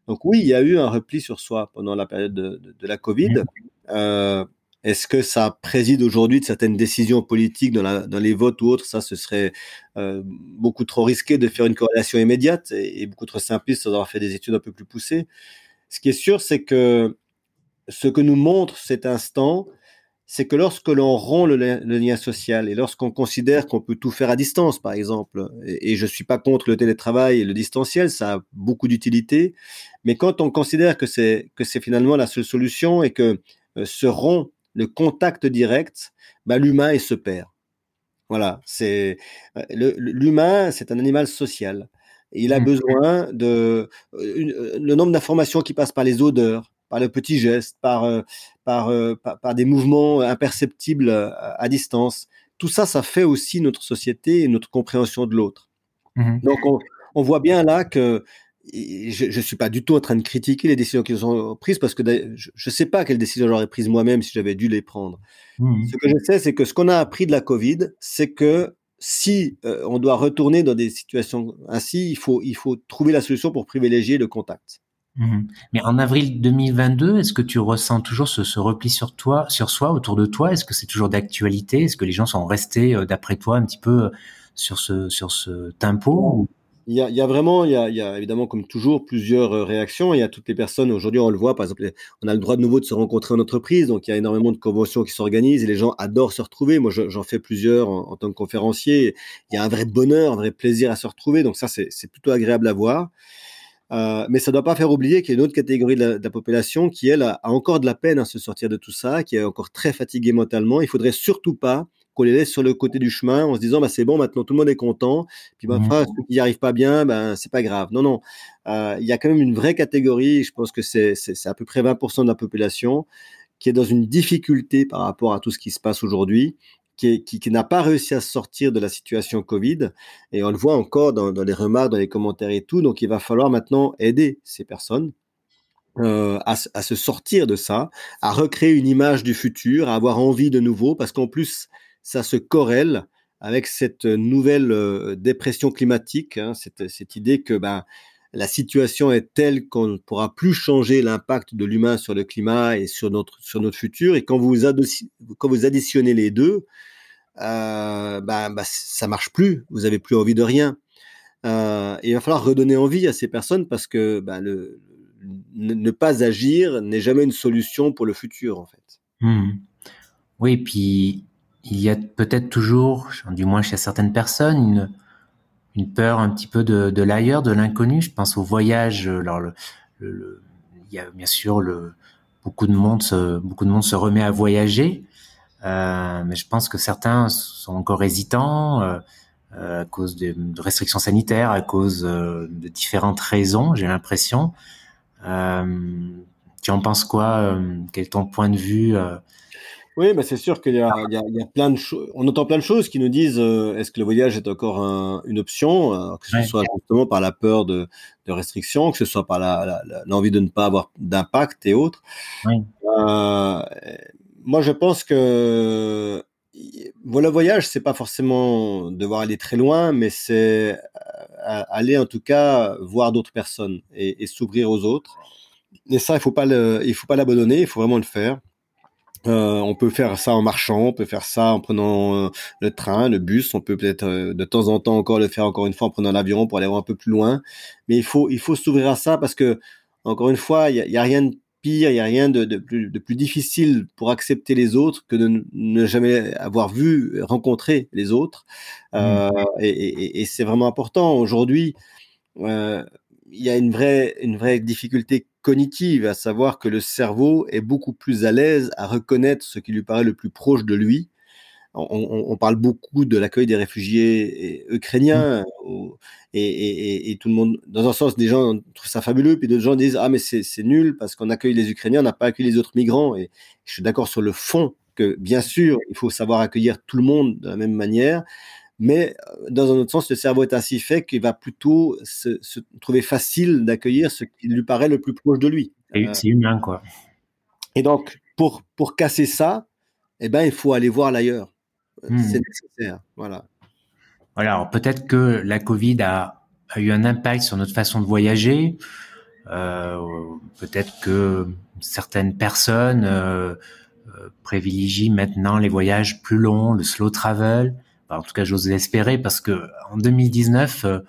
Speaker 3: Donc oui, il y a eu un repli sur soi pendant la période de, la Covid. Euh, est-ce que ça préside aujourd'hui de certaines décisions politiques dans, les votes ou autres? Ça, ce serait euh, beaucoup trop risqué de faire une corrélation immédiate et, beaucoup trop simpliste sans avoir fait des études un peu plus poussées. Ce qui est sûr, c'est que ce que nous montre cet instant, c'est que lorsque l'on rompt le, lien social et lorsqu'on considère qu'on peut tout faire à distance, par exemple, et, je je suis pas contre le télétravail et le distanciel, ça a beaucoup d'utilité, mais quand on considère que c'est que c'est finalement la seule solution et que euh, se rompt le contact direct, bah, l'humain il se perd. Voilà, c'est euh, l'humain, c'est un animal social. Il a mmh. besoin de euh, le nombre d'informations qui passent par les odeurs, par le petit geste, par, euh, euh, par, par, des mouvements imperceptibles euh, à, distance. Tout ça, ça fait aussi notre société et notre compréhension de l'autre. Mmh Donc, on, voit bien là que je ne suis pas du tout en train de critiquer les décisions qui sont prises parce que je ne sais pas quelles décisions j'aurais prises moi-même si j'avais dû les prendre. Mmh ce que je sais, c'est que ce qu'on a appris de la Covid, c'est que si on doit retourner dans des situations ainsi, il faut, il faut trouver la solution pour privilégier le contact.
Speaker 2: Mhm. Mais en avril 2022, est-ce que tu ressens toujours ce, repli sur toi, sur soi, autour de toi? Est-ce que c'est toujours d'actualité? Est-ce que les gens sont restés, euh, d'après toi, un petit peu euh, sur ce sur ce tempo
Speaker 3: il y, a, vraiment, il y a, évidemment, comme toujours, plusieurs euh, réactions. Il y a toutes les personnes, aujourd'hui, on le voit, par exemple, on a le droit de nouveau de se rencontrer en entreprise, donc il y a énormément de conventions qui s'organisent et les gens adorent se retrouver. Moi, j'en fais plusieurs en, tant que conférencier. Il y a un vrai bonheur, un vrai plaisir à se retrouver, donc ça, c'est plutôt agréable à voir. Euh, mais ça ne doit pas faire oublier qu'il y a une autre catégorie de la, population qui, elle, a, encore de la peine à se sortir de tout ça, qui est encore très fatiguée mentalement. Il faudrait surtout pas qu'on les laisse sur le côté du chemin en se disant bah, c'est bon, maintenant tout le monde est content. Puis bah, mmh. ceux qui n'y arrivent pas bien, ben c'est pas grave. Non, non. Euh, il y a quand même une vraie catégorie, je pense que c'est à peu près 20% de la population, qui est dans une difficulté par rapport à tout ce qui se passe aujourd'hui qui, n'a pas réussi à sortir de la situation Covid. Et on le voit encore dans, les remarques, dans les commentaires et tout. Donc, il va falloir maintenant aider ces personnes euh, à, à, se sortir de ça, à recréer une image du futur, à avoir envie de nouveau, parce qu'en plus, ça se corrèle avec cette nouvelle euh, dépression climatique, hein, cette, cette, idée que ben, la situation est telle qu'on ne pourra plus changer l'impact de l'humain sur le climat et sur notre, sur notre futur. Et quand vous, vous additionnez les deux, euh, bah, bah, ça marche plus. Vous avez plus envie de rien. Euh, il va falloir redonner envie à ces personnes parce que bah, ne, pas agir n'est jamais une solution pour le futur, en fait.
Speaker 2: Mmh. Oui, puis il y a peut-être toujours, du moins chez certaines personnes, une, une peur un petit peu de, l'ailleurs, de l'inconnu. Je pense au voyage. Alors, le, le, il y a bien sûr beaucoup de monde, se, beaucoup de monde se remet à voyager, euh, mais je pense que certains sont encore hésitants euh, euh à cause de, restrictions sanitaires, à cause euh, de différentes raisons. J'ai l'impression. Euh, tu en penses quoi Quel est ton point de vue
Speaker 3: oui, bah c'est sûr qu'il y, y, y a, plein de choses. On entend plein de choses qui nous disent euh, est-ce que le voyage est encore un, une option, euh, que ce soit justement par la peur de, de restrictions, que ce soit par l'envie de ne pas avoir d'impact et autres. Oui. Euh, moi, je pense que le voyage, c'est pas forcément devoir aller très loin, mais c'est euh, aller en tout cas voir d'autres personnes et, et s'ouvrir aux autres. Et ça, il faut pas le, il faut pas l'abandonner, il faut vraiment le faire. Euh, on peut faire ça en marchant, on peut faire ça en prenant euh, le train, le bus. On peut peut-être euh, de temps en temps encore le faire encore une fois en prenant l'avion pour aller voir un peu plus loin. Mais il faut il faut s'ouvrir à ça parce que encore une fois, il y a, rien de pire, il y a rien de, de, plus, de, plus, difficile pour accepter les autres que de ne jamais avoir vu rencontrer les autres. Mmh. et, et, et c'est vraiment important aujourd'hui. il y a une vraie une vraie difficulté cognitive, à savoir que le cerveau est beaucoup plus à l'aise à reconnaître ce qui lui paraît le plus proche de lui on, parle beaucoup de l'accueil des réfugiés ukrainiens mmh. et, tout le monde, dans un sens, des gens trouvent ça fabuleux, puis d'autres gens disent ah mais c'est nul parce qu'on accueille les Ukrainiens, on n'a pas accueilli les autres migrants. Et je suis d'accord sur le fond que bien sûr il faut savoir accueillir tout le monde de la même manière, mais euh, dans un autre sens, le cerveau est ainsi fait qu'il va plutôt se, trouver facile d'accueillir ce qui lui paraît le plus proche de lui.
Speaker 2: C'est humain, quoi.
Speaker 3: Et donc, pour, pour casser ça, eh ben, il faut aller voir l'ailleurs. Euh, hmm. C'est nécessaire. Voilà.
Speaker 2: Voilà. Alors, peut-être que la Covid a, a, eu un impact sur notre façon de voyager. Euh, peut-être que certaines personnes euh, euh privilégient maintenant les voyages plus longs, le slow travel en tout cas, j'ose l'espérer parce que en 2019, euh,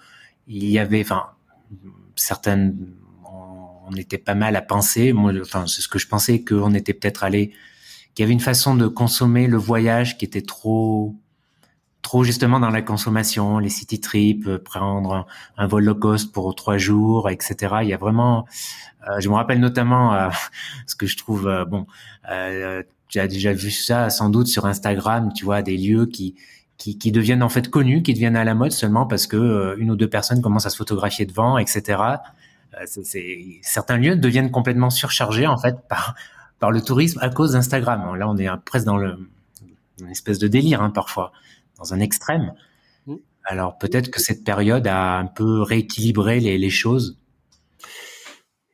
Speaker 2: il y avait, enfin, certaines, on, était pas mal à penser. Moi, enfin, c'est ce que je pensais qu'on était peut-être allé, qu'il y avait une façon de consommer le voyage qui était trop, trop justement dans la consommation, les city trips, euh, prendre un, vol low cost pour trois jours, etc. Il y a vraiment, euh, je me rappelle notamment ce que je trouve bon. tu as déjà vu ça sans doute sur Instagram, tu vois, des lieux qui qui, qui, deviennent en fait connus, qui deviennent à la mode seulement parce que euh, une ou deux personnes commencent à se photographier devant, etc. Euh, certains lieux deviennent complètement surchargés en fait par par le tourisme à cause d'Instagram. Là, on est presque dans le, une espèce de délire hein, parfois, dans un extrême. Mmh. Alors peut-être que cette période a un peu rééquilibré les, les choses.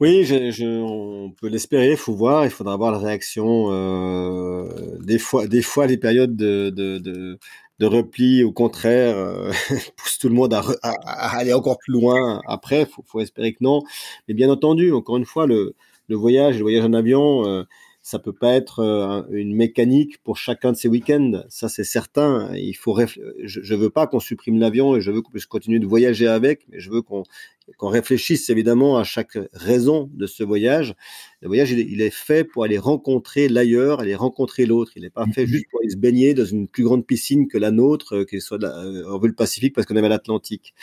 Speaker 3: Oui, je, je, on peut l'espérer, il faut voir, il faudra voir la réaction. Euh, des fois, des fois, les périodes de, de, de, de repli, au contraire, euh, pousse tout le monde à, aller encore plus loin. Après, faut, faut espérer que non. Mais bien entendu, encore une fois, le, le voyage, le voyage en avion, euh, ça peut pas être euh, une mécanique pour chacun de ces week-ends. Ça, c'est certain. Il faut je, je veux pas qu'on supprime l'avion et je veux qu'on puisse continuer de voyager avec, mais je veux qu'on qu'on réfléchisse évidemment à chaque raison de ce voyage. Le voyage, il est, fait pour aller rencontrer l'ailleurs, aller rencontrer l'autre. Il n'est pas fait juste pour aller se baigner dans une plus grande piscine que la nôtre, euh, qu'elle soit euh, en vue le Pacifique parce qu'on est à l'Atlantique.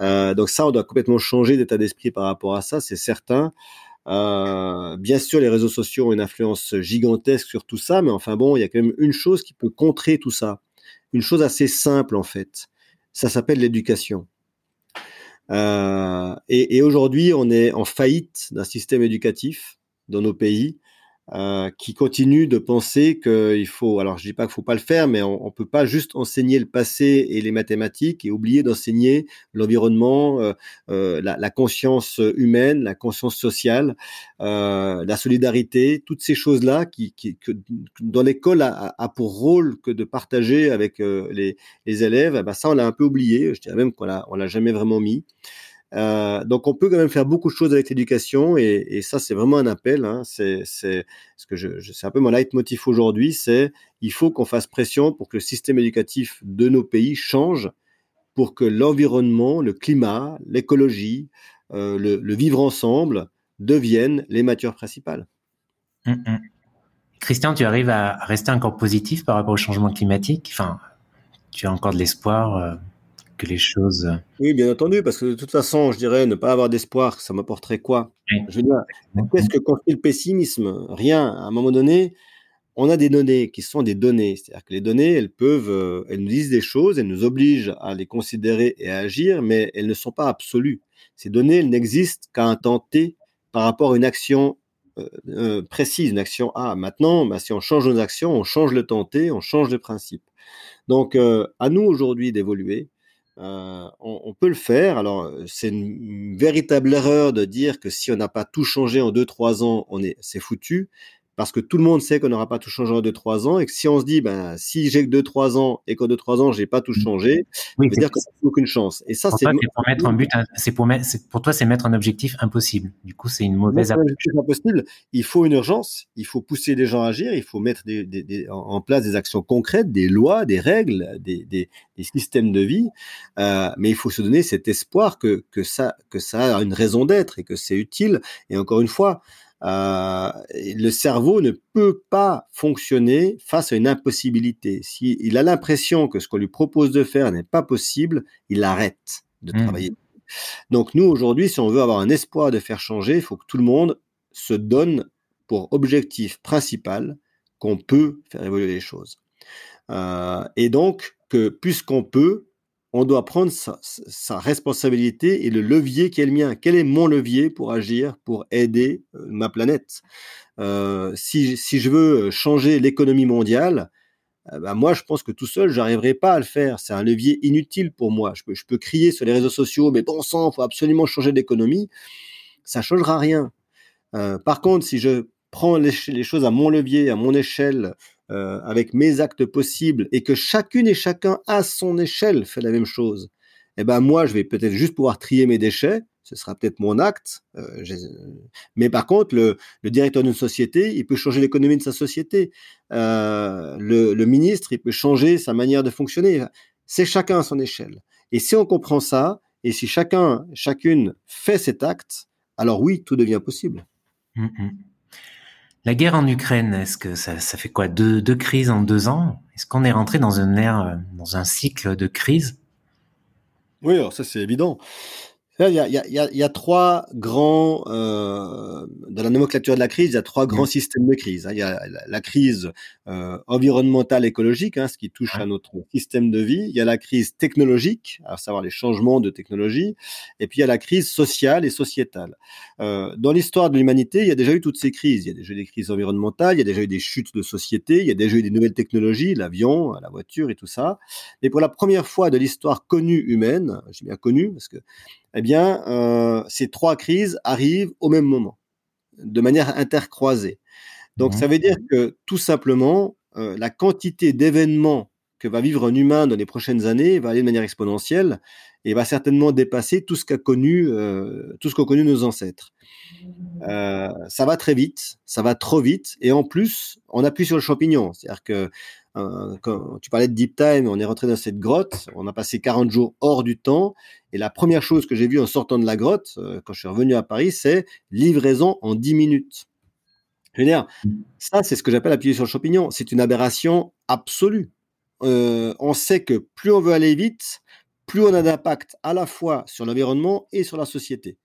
Speaker 3: Euh, donc ça, on doit complètement changer d'état d'esprit par rapport à ça, c'est certain. Euh, bien sûr, les réseaux sociaux ont une influence gigantesque sur tout ça, mais enfin bon, il y a quand même une chose qui peut contrer tout ça. Une chose assez simple en fait. Ça s'appelle l'éducation. Euh, et, et aujourd'hui, on est en faillite d'un système éducatif dans nos pays euh, qui continue de penser qu'il faut, alors je dis pas qu'il faut pas le faire, mais on, on peut pas juste enseigner le passé et les mathématiques et oublier d'enseigner l'environnement, euh, euh, la, la, conscience humaine, la conscience sociale, euh, la solidarité, toutes ces choses-là qui, qui que, dans l'école a, a, pour rôle que de partager avec les, les, élèves. Eh ben ça, on l'a un peu oublié. Je dirais même qu'on l'a, on l'a jamais vraiment mis. Euh, donc on peut quand même faire beaucoup de choses avec l'éducation et, ça c'est vraiment un appel. Hein. C'est ce que c'est un peu mon leitmotiv aujourd'hui, c'est il faut qu'on fasse pression pour que le système éducatif de nos pays change, pour que l'environnement, le climat, l'écologie, euh, le, le, vivre ensemble deviennent les matières principales.
Speaker 2: Hum, hum. Christian, tu arrives à rester encore positif par rapport au changement climatique? Enfin, tu as encore de l'espoir. Euh les choses. Euh,
Speaker 3: oui, bien entendu, parce que de toute façon, je dirais ne pas avoir d'espoir, ça m'apporterait quoi? Je veux dire, qu'est-ce que construit le pessimisme? Rien. À un moment donné, on a des données qui sont des données. C'est-à-dire que les données, elles peuvent, euh, elles nous disent des choses, elles nous obligent à les considérer et à agir, mais elles ne sont pas absolues. Ces données, elles n'existent qu'à un temps T par rapport à une action euh, précise, une action A. Maintenant, bah, si on change nos actions, on change le temps T, on change le principe. Donc, à nous aujourd'hui d'évoluer, euh, on, on, peut le faire. Alors, c'est une, une, véritable erreur de dire que si on n'a pas tout changé en 2-3 ans, on est, c'est foutu parce que tout le monde sait qu'on n'aura pas tout changé en 2-3 ans, et que si on se dit, ben, si j'ai que 2-3 ans, et qu'en 2-3 ans, j'ai pas tout mmh. changé, oui, ça veut dire que ça aucune chance. Et ça,
Speaker 2: c'est pour mettre un but, c'est pour mettre, pour toi, c'est mettre un objectif impossible. Du coup, c'est une mauvaise
Speaker 3: approche. impossible. Il faut une urgence, il faut pousser les gens à agir, il faut mettre des, des, des, en place des actions concrètes, des lois, des règles, des, des systèmes de vie, euh, mais il faut se donner cet espoir que, que ça, que ça a une raison d'être et que c'est utile. Et encore une fois, euh, le cerveau ne peut pas fonctionner face à une impossibilité. S'il il a l'impression que ce qu'on lui propose de faire n'est pas possible, il arrête de mmh. travailler. Donc nous, aujourd'hui, si on veut avoir un espoir de faire changer, il faut que tout le monde se donne pour objectif principal qu'on peut faire évoluer les choses. et donc que puisqu'on peut, on doit prendre sa, responsabilité et le levier qui est le mien. Quel est mon levier pour agir, pour aider ma planète? Si, si, je veux changer l'économie mondiale, bah moi, je pense que tout seul, j'arriverai pas à le faire. C'est un levier inutile pour moi. Je peux, crier sur les réseaux sociaux, mais bon sang, faut absolument changer l'économie. Ça changera rien. Euh, par contre, si je prends les, choses à mon levier, à mon échelle, euh, avec mes actes possibles, et que chacune et chacun à son échelle fait la même chose, eh ben moi, je vais peut-être juste pouvoir trier mes déchets, ce sera peut-être mon acte. Euh, mais par contre, le, directeur d'une société, il peut changer l'économie de sa société. Euh, le, ministre, il peut changer sa manière de fonctionner. C'est chacun à son échelle. Et si on comprend ça, et si chacun, chacune fait cet acte, alors oui, tout devient possible. Mmh, mmh.
Speaker 2: La guerre en Ukraine, est-ce que ça, fait quoi? Deux, crises en deux ans? Est-ce qu'on est rentré dans une ère, dans un cycle de crise?
Speaker 3: Oui, alors ça c'est évident. Il y a, il y a, il y a trois grands, euh, dans la nomenclature de la crise, il y a trois grands systèmes de crise. Hein. Il y a la, crise euh, environnementale écologique, hein, ce qui touche à notre système de vie. Il y a la crise technologique, à savoir les changements de technologie. Et puis il y a la crise sociale et sociétale. Euh, dans l'histoire de l'humanité, il y a déjà eu toutes ces crises. Il y a déjà eu des crises environnementales, il y a déjà eu des chutes de société, il y a déjà eu des nouvelles technologies, l'avion, la voiture et tout ça. Mais pour la première fois de l'histoire connue humaine, j'ai bien connue parce que eh bien, euh, ces trois crises arrivent au même moment, de manière intercroisée. Donc, ça veut dire que tout simplement, euh, la quantité d'événements que va vivre un humain dans les prochaines années va aller de manière exponentielle et va certainement dépasser tout ce qu'a connu, euh, tout ce qu'ont connu nos ancêtres. ça va très vite, ça va trop vite, et en plus, on appuie sur le champignon. C'est-à-dire que quand tu parlais de deep time, on est rentré dans cette grotte, on a passé 40 jours hors du temps, et la première chose que j'ai vue en sortant de la grotte, euh, quand je suis revenu à Paris, c'est livraison en 10 minutes. Je ça, c'est ce que j'appelle appuyer sur le champignon. C'est une aberration absolue. Euh, on sait que plus on veut aller vite, plus on a d'impact à la fois sur l'environnement et sur la société.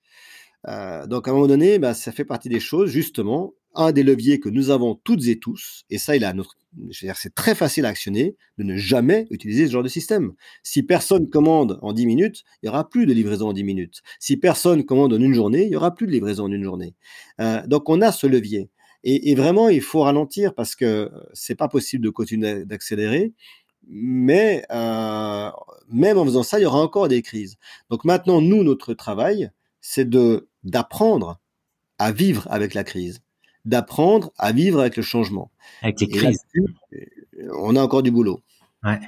Speaker 3: Euh, donc à un moment donné, bah, ça fait partie des choses, justement, un des leviers que nous avons toutes et tous, et ça, il a notre, c'est très facile à actionner, de ne jamais utiliser ce genre de système. Si personne commande en 10 minutes, il y aura plus de livraison en 10 minutes. Si personne commande en une journée, il y aura plus de livraison en une journée. Euh, donc on a ce levier. Et, vraiment, il faut ralentir parce que c'est pas possible de continuer d'accélérer. Mais euh, même en faisant ça, il y aura encore des crises. Donc maintenant, nous, notre travail, c'est de d'apprendre à vivre avec la crise d'apprendre à vivre avec le changement.
Speaker 2: Avec les crises.
Speaker 3: On a encore du boulot.
Speaker 2: Ouais.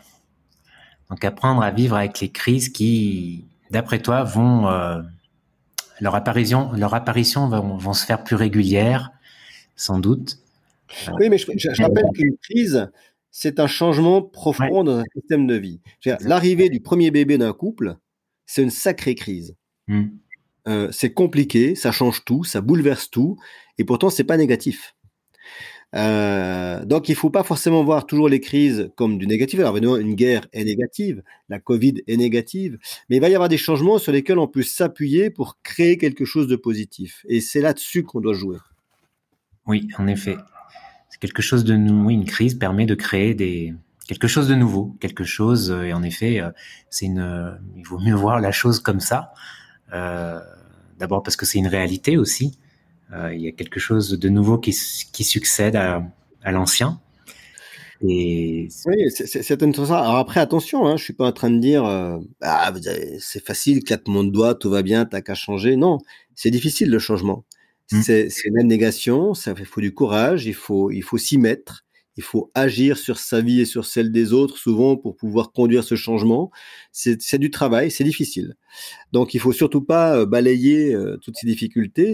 Speaker 2: Donc apprendre à vivre avec les crises qui, d'après toi, vont euh, leur apparition, leur apparition vont, vont, se faire plus régulière, sans doute.
Speaker 3: Oui, mais je, je, rappelle qu'une crise, c'est un changement profond dans un système de vie. L'arrivée du premier bébé d'un couple, c'est une sacrée crise. Hmm. Euh, c'est compliqué, ça change tout, ça bouleverse tout, et pourtant c'est pas négatif. Euh, donc il faut pas forcément voir toujours les crises comme du négatif. Alors évidemment, une guerre est négative, la Covid est négative, mais il va y avoir des changements sur lesquels on peut s'appuyer pour créer quelque chose de positif. Et c'est là-dessus qu'on doit jouer.
Speaker 2: Oui, en effet. C'est quelque chose de nouveau. une crise permet de créer des quelque chose de nouveau, quelque chose. Et en effet, euh, c'est une. Il vaut mieux voir la chose comme ça. Euh, D'abord parce que c'est une réalité aussi. Euh, il y a quelque chose de nouveau qui, qui succède à, à l'ancien.
Speaker 3: Et oui, c'est intéressant. Alors après, attention, hein, je suis pas en train de dire euh, ah, c'est facile, quatre mondes doigts, tout va bien, t'as qu'à changer. Non, c'est difficile le changement. Mmh. C'est une abnégation, ça il faut du courage, il faut il faut s'y mettre, il faut agir sur sa vie et sur celle des autres souvent pour pouvoir conduire ce changement. C'est du travail, c'est difficile. Donc il faut surtout pas euh, balayer euh, toutes ces difficultés.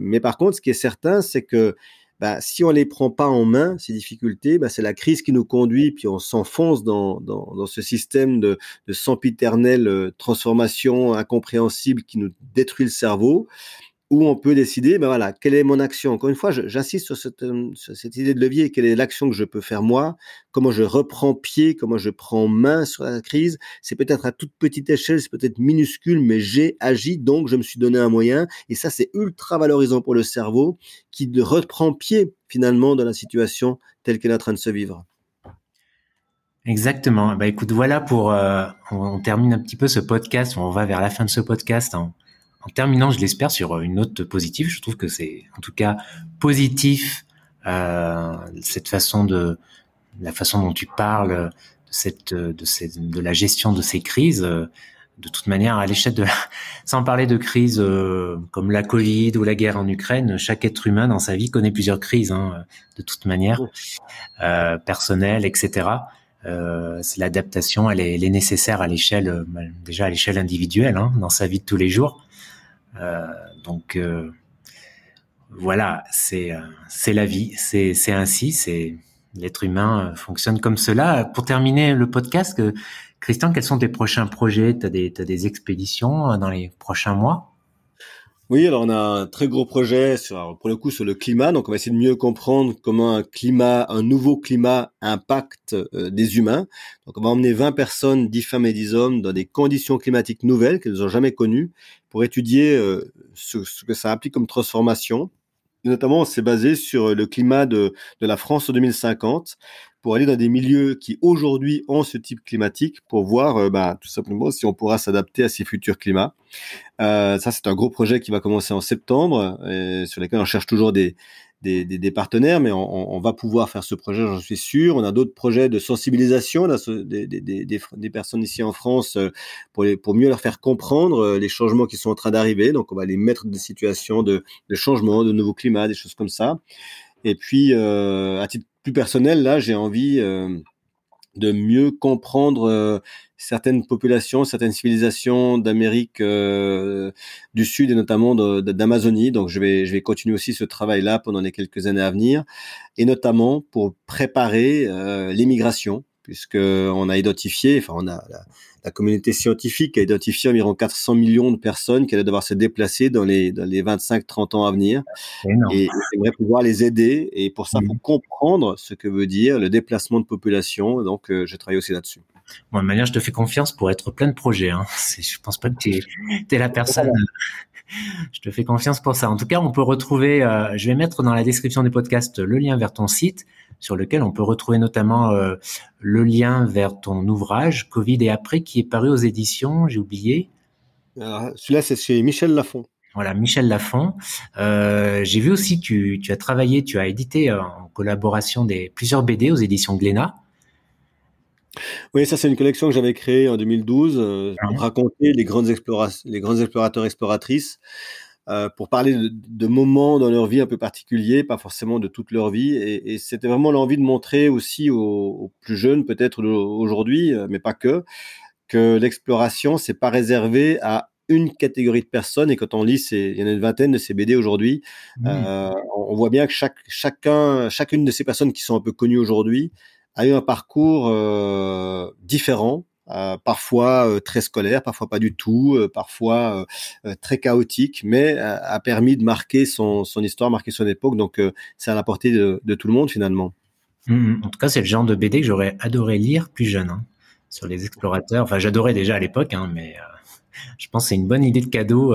Speaker 3: Mais par contre, ce qui est certain, c'est que bah, si on les prend pas en main, ces difficultés, bah, c'est la crise qui nous conduit, puis on s'enfonce dans, ce système de, de sempiternelle euh, transformation incompréhensible qui nous détruit le cerveau où on peut décider, ben voilà, quelle est mon action. Encore une fois, j'insiste sur cette, euh, sur cette, idée de levier, quelle est l'action que je peux faire moi, comment je reprends pied, comment je prends main sur la crise? C'est peut-être à toute petite échelle, c'est peut-être minuscule, mais j'ai agi, donc je me suis donné un moyen. Et ça, c'est ultra valorisant pour le cerveau qui reprend pied finalement dans la situation telle qu'elle est en train de se vivre.
Speaker 2: Exactement. Bah écoute, voilà pour euh, on, termine un petit peu ce podcast. On va vers la fin de ce podcast en terminant, je l'espère, sur une note positive. Je trouve que c'est en tout cas positif euh, cette façon de la façon dont tu parles de cette de cette de la gestion de ces crises. De toute manière, à l'échelle de, sans parler de crises euh, comme la Covid ou la guerre en Ukraine, chaque être humain dans sa vie connaît plusieurs crises, hein, de toute manière, euh, personnelles, etc. Euh, c'est l'adaptation, elle est, elle est, nécessaire à l'échelle, euh, déjà à l'échelle individuelle, hein, dans sa vie de tous les jours. Euh, donc euh, voilà, c'est c'est la vie, c'est c'est ainsi, c'est l'être humain fonctionne comme cela. Pour terminer le podcast, Christian, quels sont tes prochains projets? Tu as des expéditions dans les prochains mois?
Speaker 3: Oui, alors on a un très gros projet sur, pour le coup sur le climat. Donc on va essayer de mieux comprendre comment un climat, un nouveau climat impacte euh, des humains. Donc on va emmener 20 personnes, 10 femmes et 10 hommes dans des conditions climatiques nouvelles qu'elles n'ont jamais connues pour étudier euh, ce, que ça implique comme transformation. notamment, on s'est basé sur le climat de la France en 2050 pour aller dans des milieux qui aujourd'hui ont ce type climatique pour voir euh, bah, tout simplement si on pourra s'adapter à ces futurs climats. Euh, ça, c'est un gros projet qui va commencer en septembre, et sur lequel on cherche toujours des, partenaires, mais on, va pouvoir faire ce projet, j'en suis sûr. On a d'autres projets de sensibilisation des, personnes ici en France euh, pour, mieux leur faire comprendre euh, les changements qui sont en train d'arriver. Donc, on va les mettre dans des situations de, de changement, de nouveaux climats, des choses comme ça. Et puis, euh, à titre plus personnel, là, j'ai envie euh, de mieux comprendre euh, certaines populations, certaines civilisations d'Amérique euh, du Sud et notamment d'Amazonie. Donc, je vais, je vais continuer aussi ce travail-là pendant les quelques années à venir, et notamment pour préparer l'immigration, puisque on a identifié, enfin, on a la communauté scientifique a identifié environ 400 millions de personnes qui allaient devoir se déplacer dans les, dans les 25-30 ans à venir. Et j'aimerais pouvoir les aider. Et pour ça, mmh. comprendre ce que veut dire le déplacement de population. Donc, euh, je travaille aussi là-dessus.
Speaker 2: Bon, de manière, je te fais confiance pour être plein de projets. Hein. Je pense pas que tu es, la personne. je te fais confiance pour ça. En tout cas, on peut retrouver, euh, je vais mettre dans la description du podcast le lien vers ton site sur lequel on peut retrouver notamment euh, le lien vers ton ouvrage Covid et après qui est paru aux éditions, j'ai oublié.
Speaker 3: Celui-là, c'est chez Michel Lafon.
Speaker 2: Voilà, Michel Lafon. Euh, j'ai vu aussi que tu, tu, as travaillé, tu as édité en collaboration des plusieurs BD aux éditions Glénat.
Speaker 3: Oui, ça c'est une collection que j'avais créée en 2012 euh, pour raconter les grandes, les explorateurs exploratrices euh, pour parler de, de, moments dans leur vie un peu particuliers, pas forcément de toute leur vie. Et, et c'était vraiment l'envie de montrer aussi aux, aux plus jeunes, peut-être aujourd'hui, euh, mais pas que, que l'exploration, c'est pas réservé à une catégorie de personnes. Et quand on lit, il y en a une vingtaine de ces BD aujourd'hui, mmh. euh, on voit bien que chaque, chacun, chacune de ces personnes qui sont un peu connues aujourd'hui a eu un parcours euh, différent euh, parfois euh, très scolaire, parfois pas du tout, parfois très chaotique, mais a permis de marquer son, histoire, marquer son époque. Donc c'est à la portée de, de, tout le monde finalement.
Speaker 2: Mmh, mmh. en tout cas, c'est le genre de BD que j'aurais adoré lire plus jeune, hein, sur les explorateurs. Enfin, j'adorais déjà à l'époque, hein, mais je pense que c'est une bonne idée de cadeau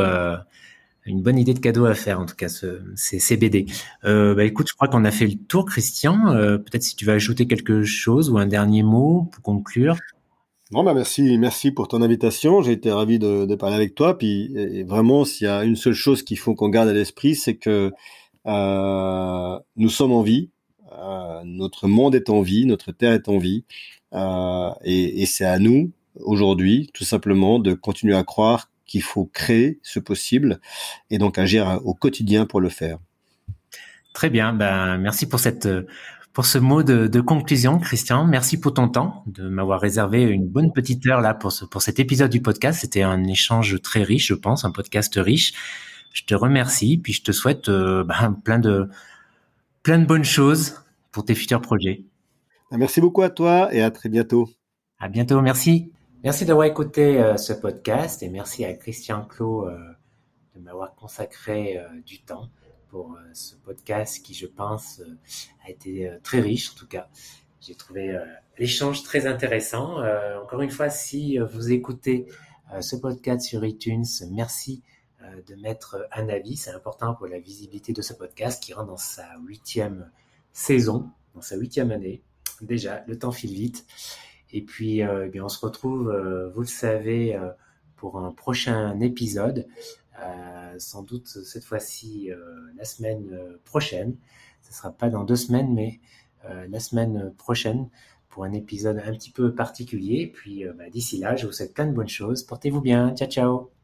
Speaker 2: une bonne idée de cadeau à faire en tout cas ce, ces, ces BD. Euh, bah écoute, je crois qu'on a fait le tour, Christian. Euh, Peut-être si tu vas ajouter quelque chose ou un dernier mot pour conclure.
Speaker 3: Bon, bah merci, merci pour ton invitation. J'ai été ravi de, parler avec toi. Puis vraiment, s'il y a une seule chose qu'il faut qu'on garde à l'esprit, c'est que euh, nous sommes en vie. Notre monde est en vie, notre terre est en vie, et c'est à nous aujourd'hui, tout simplement, de continuer à croire qu'il faut créer ce possible et donc agir au quotidien pour le faire.
Speaker 2: Très bien, ben merci pour cette pour ce mot de, de, conclusion, Christian. Merci pour ton temps, de m'avoir réservé une bonne petite heure là pour, ce, pour cet épisode du podcast. C'était un échange très riche, je pense, un podcast riche. Je te remercie, puis je te souhaite euh, ben, plein de plein de bonnes choses pour tes futurs projets.
Speaker 3: Merci beaucoup à toi et à très bientôt.
Speaker 2: À bientôt, merci. Merci d'avoir écouté euh, ce podcast et merci à Christian Clot euh, de m'avoir consacré euh, du temps pour ce podcast qui, je pense, a été très riche. En tout cas, j'ai trouvé l'échange très intéressant. encore une fois, si vous écoutez ce podcast sur iTunes, merci de mettre un avis. C'est important pour la visibilité de ce podcast qui rentre dans sa huitième saison, dans sa huitième année. Déjà, le temps file vite. Et puis, eh bien, on se retrouve, vous le savez, pour un prochain épisode. sans doute cette fois-ci la semaine prochaine. Ce sera pas dans deux semaines, mais la semaine prochaine pour un épisode un petit peu particulier. puis bah, d'ici là, je vous souhaite plein de bonnes choses. Portez-vous bien. Ciao, ciao.